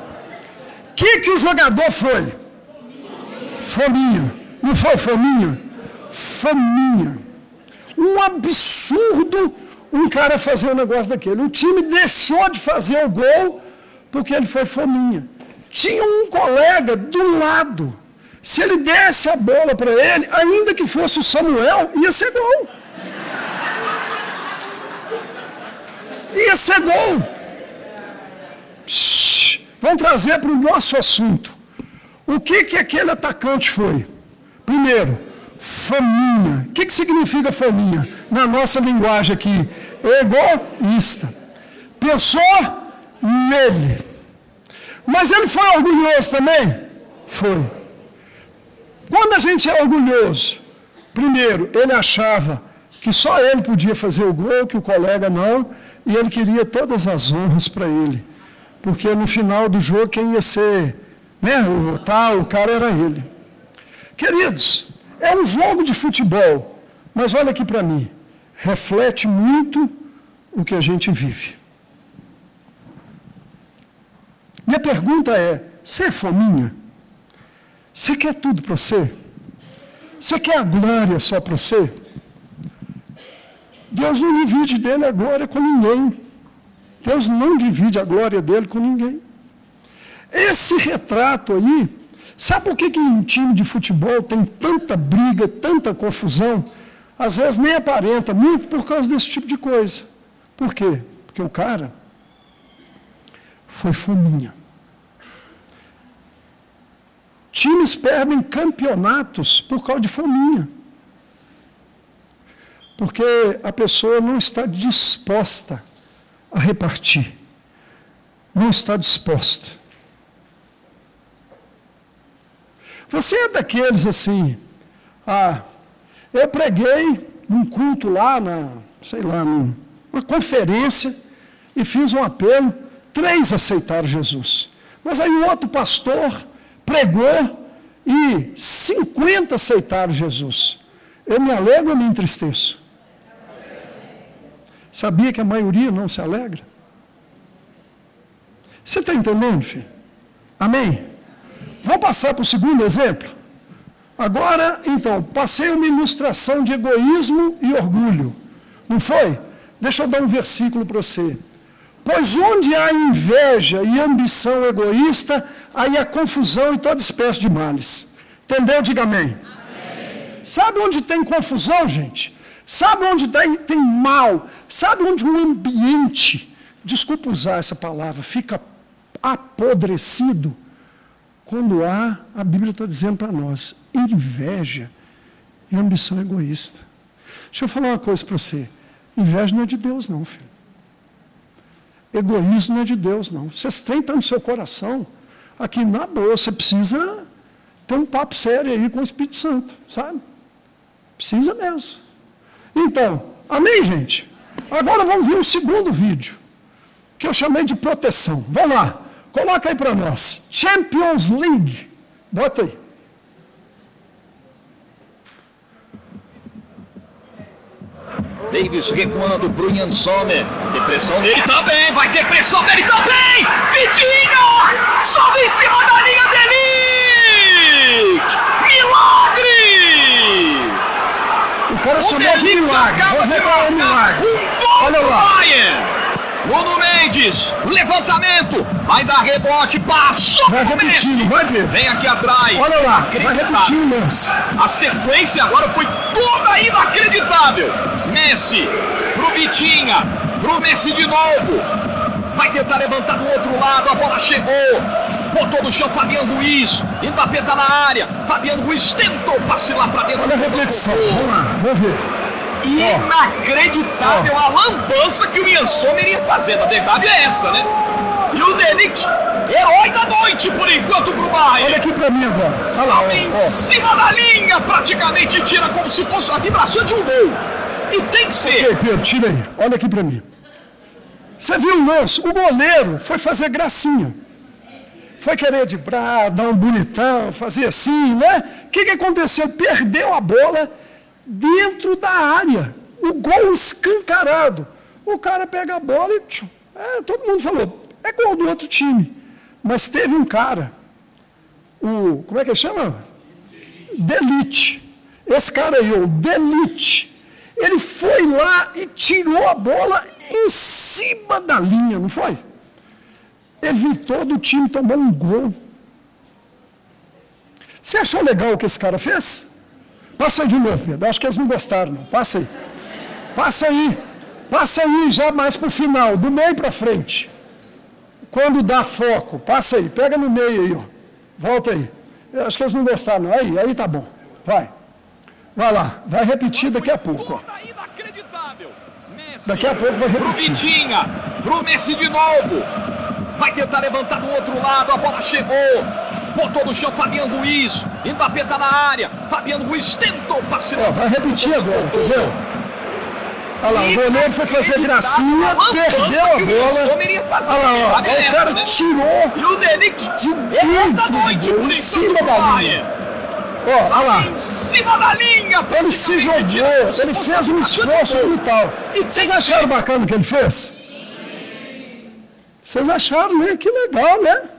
Que, que o jogador foi? Fominha. Não foi fominha? Fominha. Um absurdo um cara fazer um negócio daquele. O time deixou de fazer o gol porque ele foi fominha. Tinha um colega do lado. Se ele desse a bola para ele, ainda que fosse o Samuel, ia ser gol. Ia ser gol. Shhh, vamos trazer para o nosso assunto. O que, que aquele atacante foi? Primeiro, fominha. O que, que significa fominha? Na nossa linguagem aqui, egoísta. Pensou nele. Mas ele foi orgulhoso também? Foi. Quando a gente é orgulhoso, primeiro, ele achava que só ele podia fazer o gol, que o colega não, e ele queria todas as honras para ele. Porque no final do jogo quem ia ser, né, o tal, o cara era ele. Queridos, é um jogo de futebol, mas olha aqui para mim, reflete muito o que a gente vive. Minha pergunta é: você é fominha? Você quer tudo para você? Você quer a glória só para você? Deus não divide dele a glória com ninguém. Deus não divide a glória dele com ninguém. Esse retrato aí, sabe por que, que um time de futebol tem tanta briga, tanta confusão? Às vezes nem aparenta, muito por causa desse tipo de coisa. Por quê? Porque o cara foi fominha. Times perdem campeonatos por causa de fominha. Porque a pessoa não está disposta a repartir. Não está disposta. Você é daqueles assim, ah, eu preguei num culto lá, na, sei lá, numa conferência, e fiz um apelo, três aceitaram Jesus. Mas aí o outro pastor pregou e 50 aceitaram Jesus. Eu me alegro ou me entristeço? Sabia que a maioria não se alegra? Você está entendendo, filho? Amém? Vamos passar para o segundo exemplo? Agora, então, passei uma ilustração de egoísmo e orgulho. Não foi? Deixa eu dar um versículo para você. Pois onde há inveja e ambição egoísta, aí há confusão e toda espécie de males. Entendeu? Diga amém. amém. Sabe onde tem confusão, gente? Sabe onde tem, tem mal? Sabe onde um ambiente, desculpa usar essa palavra, fica apodrecido? Quando há, a Bíblia está dizendo para nós, inveja e ambição egoísta. Deixa eu falar uma coisa para você. Inveja não é de Deus, não, filho. Egoísmo não é de Deus, não. Esse trem está no seu coração, Aqui, na boa, você precisa ter um papo sério aí com o Espírito Santo, sabe? Precisa mesmo. Então, amém, gente? Agora vamos ver o segundo vídeo, que eu chamei de proteção. Vamos lá, coloca aí para nós. Champions League. Bota aí. Davis recuando pro Ian Sommer. Depressão nele também, vai ter pressão nele também! Vitinho! Sobe em cima da linha dele! Milagre! O cara chamou de milagre. Vou ver qual é o milagre. Um Olha lá. Bayern! Nuno Mendes, levantamento, vai dar rebote, passou Vai repetindo, Messi. vai, Pedro. Vem aqui atrás. Olha lá, vai repetir o lance. A sequência agora foi toda inacreditável. Messi pro Vitinha, pro Messi de novo. Vai tentar levantar do outro lado, a bola chegou. Botou no chão Fabiano Ruiz. Mbappé tá na área. Fabiano Ruiz tentou passe lá pra dentro. Olha a repetição. Vamos lá, vamos ver. Inacreditável a lambança que o Ian Sommer ia fazer. Na verdade é essa, né? E o Delict, herói da noite por enquanto pro Bayern. Olha aqui para mim agora. Olha lá, em ó, cima da linha, praticamente tira como se fosse a vibração de um gol. E tem que ser. Ei, Pedro, tira aí. Olha aqui para mim. Você viu o lance? O goleiro foi fazer gracinha. Foi querer de brá, dar um bonitão, fazer assim, né? O que, que aconteceu? Perdeu a bola dentro da área. O gol escancarado. O cara pega a bola e. tchum, é, todo mundo falou, é gol do outro time. Mas teve um cara, o. Como é que ele chama? Delite. Esse cara aí, o Delite. Ele foi lá e tirou a bola em cima da linha, não foi? Evitou do time tomar um gol. Você achou legal o que esse cara fez? Passa aí de novo, Pedro. Acho que eles não gostaram, não. Passa aí. Passa aí. Passa aí, já mais para o final, do meio para frente. Quando dá foco, passa aí. Pega no meio aí, ó. Volta aí. Eu acho que eles não gostaram, não. Aí, aí tá bom. Vai. Vai lá. Vai repetir daqui a pouco, ó. Daqui a pouco vai pro repetir. Vitinha, pro Messi de novo. Vai tentar levantar do outro lado, a bola chegou. Botou no chão Fabiano Ruiz. Mbappé tá na área. Fabiano Ruiz tentou passe. Ó, vai repetir agora, tá vendo? Olha lá, o goleiro foi fazer gracinha, perdeu a bola. Olha lá, ó, o cara tirou E o Delict de da dentro em cima da linha. Ó, olha lá. Em cima da linha. Ele se jogou, ele fez um esforço brutal. Vocês acharam bacana o que ele fez? Vocês acharam, né? Que legal, né?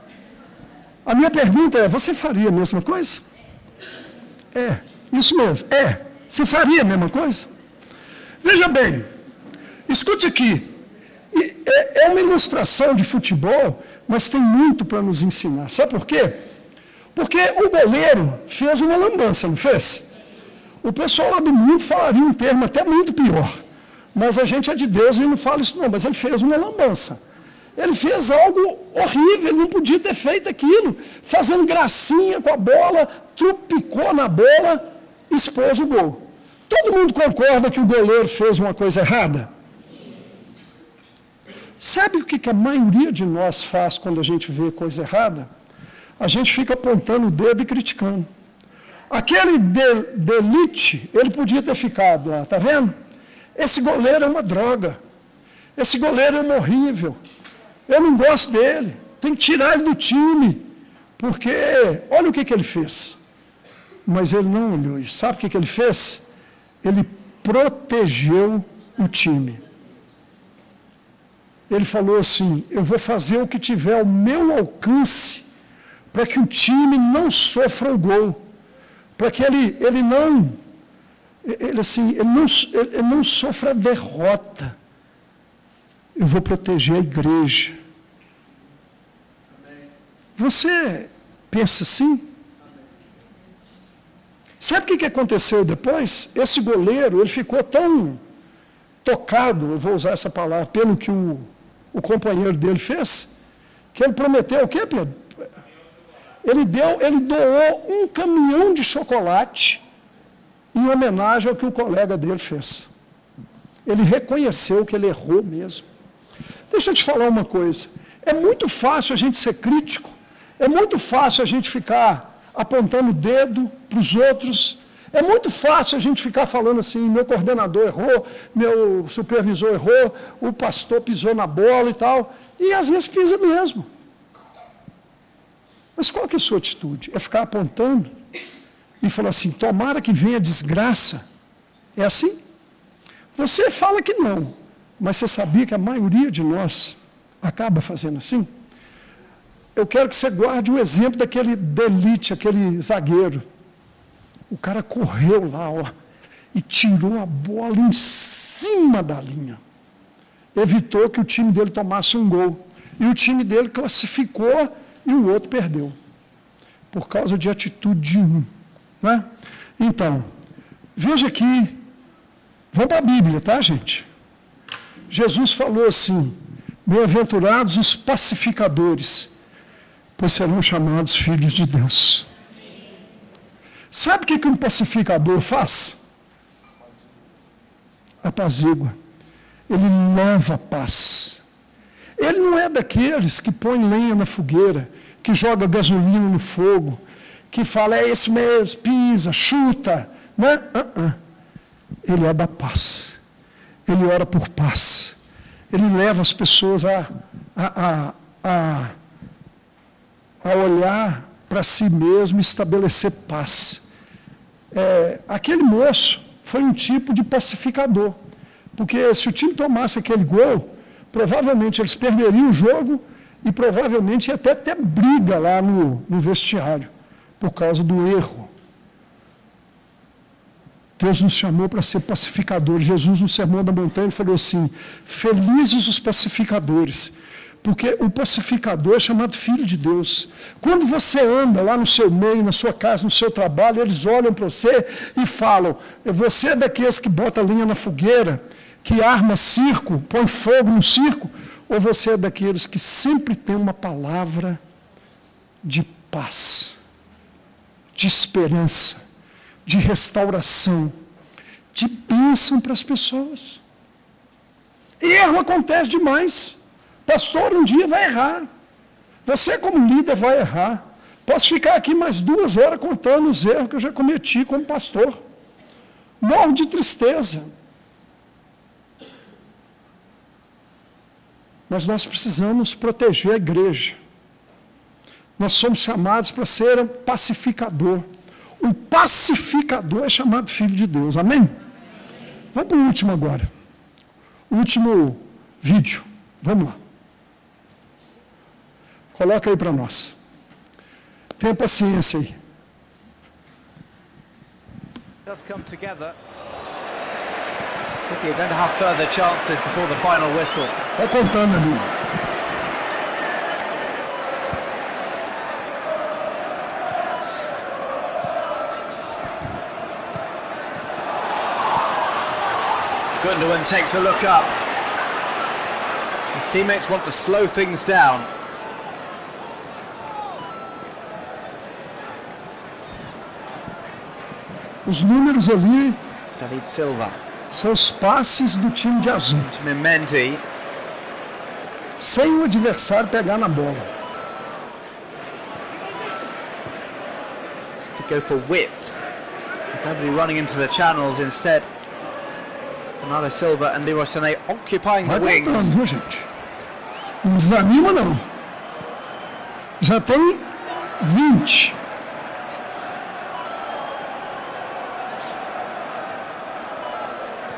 A minha pergunta é: você faria a mesma coisa? É, isso mesmo. É. Você faria a mesma coisa? Veja bem, escute aqui. É é uma ilustração de futebol, mas tem muito para nos ensinar. Sabe por quê? Porque o goleiro fez uma lambança, não fez? O pessoal lá do mundo falaria um termo até muito pior. Mas a gente é de Deus e não fala isso não, mas ele fez uma lambança. Ele fez algo horrível, ele não podia ter feito aquilo. Fazendo gracinha com a bola, trupicou na bola, expôs o gol. Todo mundo concorda que o goleiro fez uma coisa errada? Sabe o que a maioria de nós faz quando a gente vê coisa errada? A gente fica apontando o dedo e criticando. Aquele de, delite, ele podia ter ficado lá, tá vendo? Esse goleiro é uma droga. Esse goleiro é um horrível. Eu não gosto dele. Tem que tirar ele do time. Porque, olha o que, que ele fez. Mas ele não olhou. Sabe o que, que ele fez? Ele protegeu o time. Ele falou assim: Eu vou fazer o que tiver ao meu alcance para que o time não sofra o gol, para que ele, ele não ele assim ele não, ele não sofra derrota. Eu vou proteger a igreja. Você pensa assim? Sabe o que aconteceu depois? Esse goleiro ele ficou tão tocado, eu vou usar essa palavra, pelo que o, o companheiro dele fez, que ele prometeu o quê, Pedro? Ele deu, ele doou um caminhão de chocolate em homenagem ao que o colega dele fez. Ele reconheceu que ele errou mesmo. Deixa eu te falar uma coisa. É muito fácil a gente ser crítico, É muito fácil a gente ficar apontando o dedo para os outros. É muito fácil a gente ficar falando assim: meu coordenador errou, meu supervisor errou, o pastor pisou na bola e tal. E às vezes pisa mesmo. Mas qual que é a sua atitude? É ficar apontando e falar assim: tomara que venha desgraça. É assim? Você fala que não, mas você sabia que a maioria de nós acaba fazendo assim? Eu quero que você guarde o exemplo daquele delite, aquele zagueiro. O cara correu lá, ó, e tirou a bola em cima da linha. Evitou que o time dele tomasse um gol. E o time dele classificou e o outro perdeu. Por causa de atitude de um. Né? Então, veja aqui. Vamos para a Bíblia, tá, gente? Jesus falou assim: Bem-aventurados os pacificadores, pois serão chamados filhos de Deus. Sabe o que um pacificador faz? Apazigua. Ele leva paz. Ele não é daqueles que põe lenha na fogueira, que joga gasolina no fogo, que fala, é isso mesmo, pisa, chuta. Né? Uh -uh. Ele é da paz. Ele ora por paz. Ele leva as pessoas a, a, a, a olhar para si mesmo e estabelecer paz. É, aquele moço foi um tipo de pacificador. Porque se o time tomasse aquele gol, provavelmente eles perderiam o jogo e provavelmente ia até ter briga lá no, no vestiário, por causa do erro. Deus nos chamou para ser pacificadores. Jesus, no Sermão da Montanha, falou assim: Felizes os pacificadores, porque o pacificador é chamado filho de Deus. Quando você anda lá no seu meio, na sua casa, no seu trabalho, eles olham para você e falam: Você é daqueles que bota linha na fogueira, que arma circo, põe fogo no circo, ou você é daqueles que sempre tem uma palavra de paz, de esperança, de restauração, de bênção para as pessoas? Erro acontece demais. Pastor um dia vai errar. Você, como líder, vai errar. Posso ficar aqui mais duas horas contando os erros que eu já cometi como pastor. Morro de tristeza. Mas nós precisamos proteger a igreja. Nós somos chamados para ser um pacificador. O pacificador é chamado filho de Deus. Amém? Vamos para o último agora. O último vídeo. Vamos lá. Coloca aí para nós. Tenha paciência aí. Does come together. City are going to have further chances before the final whistle. Vai contando ali. Gundogan takes a look up. His teammates want to slow things down. Os números ali David Silva, são os passes do time de azul, Mendy, sem o adversário pegar na bola. to go for width. Nobody running into the channels instead. Bernardo Silva and Leroy Sané occupying the Vai contando, wings. viu, gente? Não desanima, não. Já tem 20.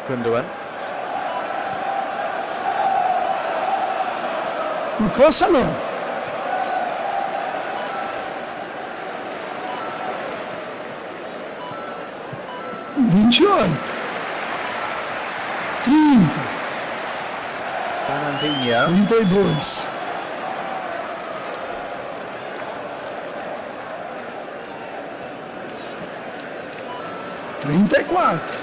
Gundogan. Não cansa, não. Vinte e oito. Trinta. E dois. Trinta e quatro.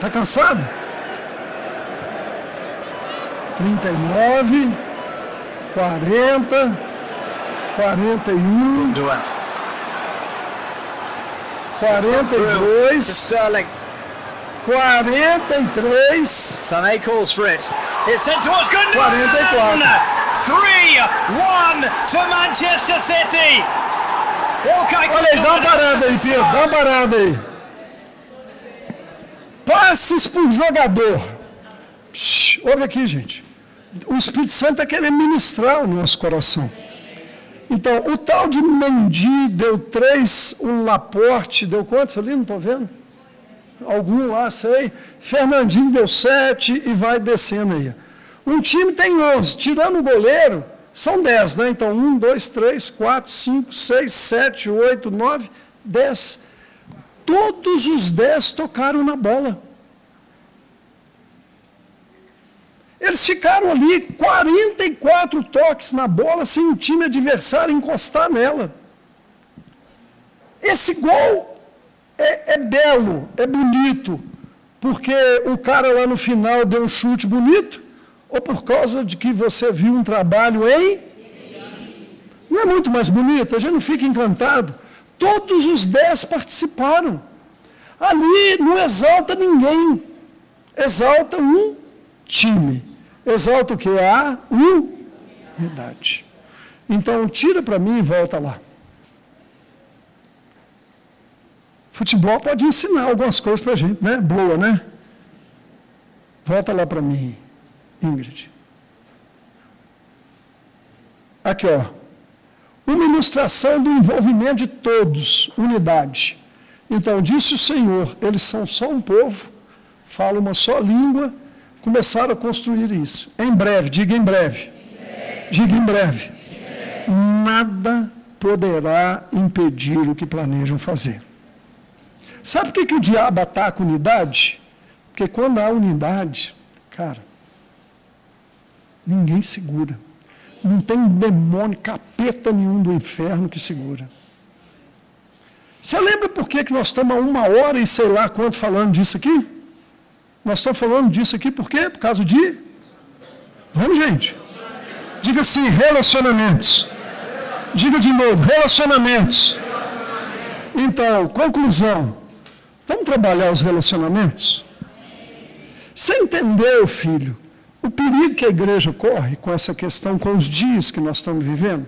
Tá cansado? Trinta e nove, quarenta, quarenta e um, Gundogan. quarenta e To dois, Sterling. quarenta e três, Sané calls for it. It's sent towards Gundogan. 44. 3-1 to Manchester City. Olha aí, dá uma parada aí, Pedro, dá uma parada aí. Passes por jogador. Shhh, ouve aqui, gente. O Espírito Santo está querendo ministrar o nosso coração. Então, o tal de Mendy deu três, um Laporte, deu quantos ali? Não estou vendo? Algum lá, sei. Fernandinho deu sete e vai descendo aí. Um time tem onze, tirando o goleiro, são dez, né? Então, um, dois, três, quatro, cinco, seis, sete, oito, nove, dez. Todos os dez tocaram na bola. Eles ficaram ali 44 toques na bola sem o time adversário encostar nela. Esse gol é, é, belo, é bonito, porque o cara lá no final deu um chute bonito, ou por causa de que você viu um trabalho em. Não é muito mais bonito, a gente não fica encantado. Todos os dez participaram. Ali não exalta ninguém, exalta um time. Exalta o que? A unidade. Então, tira para mim e volta lá. Futebol pode ensinar algumas coisas para a gente, né? Boa, né? Volta lá para mim, Ingrid. Aqui, ó. Uma ilustração do envolvimento de todos, unidade. Então, disse o Senhor, eles são só um povo, falam uma só língua, começaram a construir isso. Em breve, diga em breve. Em breve. Diga em breve. em breve. Nada poderá impedir o que planejam fazer. Sabe por que, que o diabo ataca a unidade? Porque quando há unidade, cara, ninguém segura. Não tem demônio, capeta nenhum do inferno que segura. Você lembra por que, que nós estamos uma hora e sei lá quanto falando disso aqui? Nós estamos falando disso aqui por quê? Por causa de. Vamos, gente. Diga assim: relacionamentos. Diga de novo: relacionamentos. Então, conclusão. Vamos trabalhar os relacionamentos? Você entendeu, filho, o perigo que a igreja corre com essa questão, com os dias que nós estamos vivendo?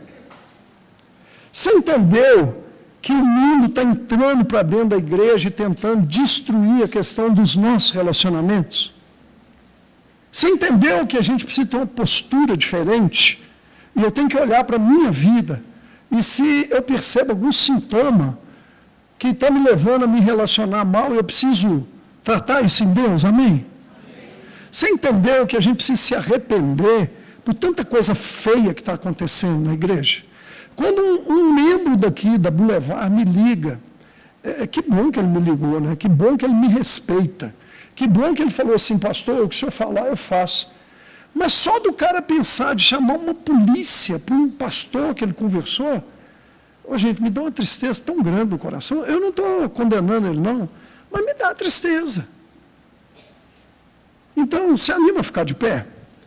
Você entendeu que o mundo está entrando para dentro da igreja e tentando destruir a questão dos nossos relacionamentos? Você entendeu que a gente precisa ter uma postura diferente? E eu tenho que olhar para a minha vida. E se eu percebo algum sintoma que está me levando a me relacionar mal, eu preciso tratar isso em Deus, amém? amém? Você entendeu que a gente precisa se arrepender por tanta coisa feia que está acontecendo na igreja? Quando um, um membro daqui da Boulevard me liga, é, é, que bom que ele me ligou, né? que bom que ele me respeita, que bom que ele falou assim, pastor, o que o senhor falar eu faço. Mas só do cara pensar de chamar uma polícia para um pastor que ele conversou, oh, gente, me dá uma tristeza tão grande no coração. Eu não estou condenando ele, não, mas me dá tristeza. Então, se anima a ficar de pé.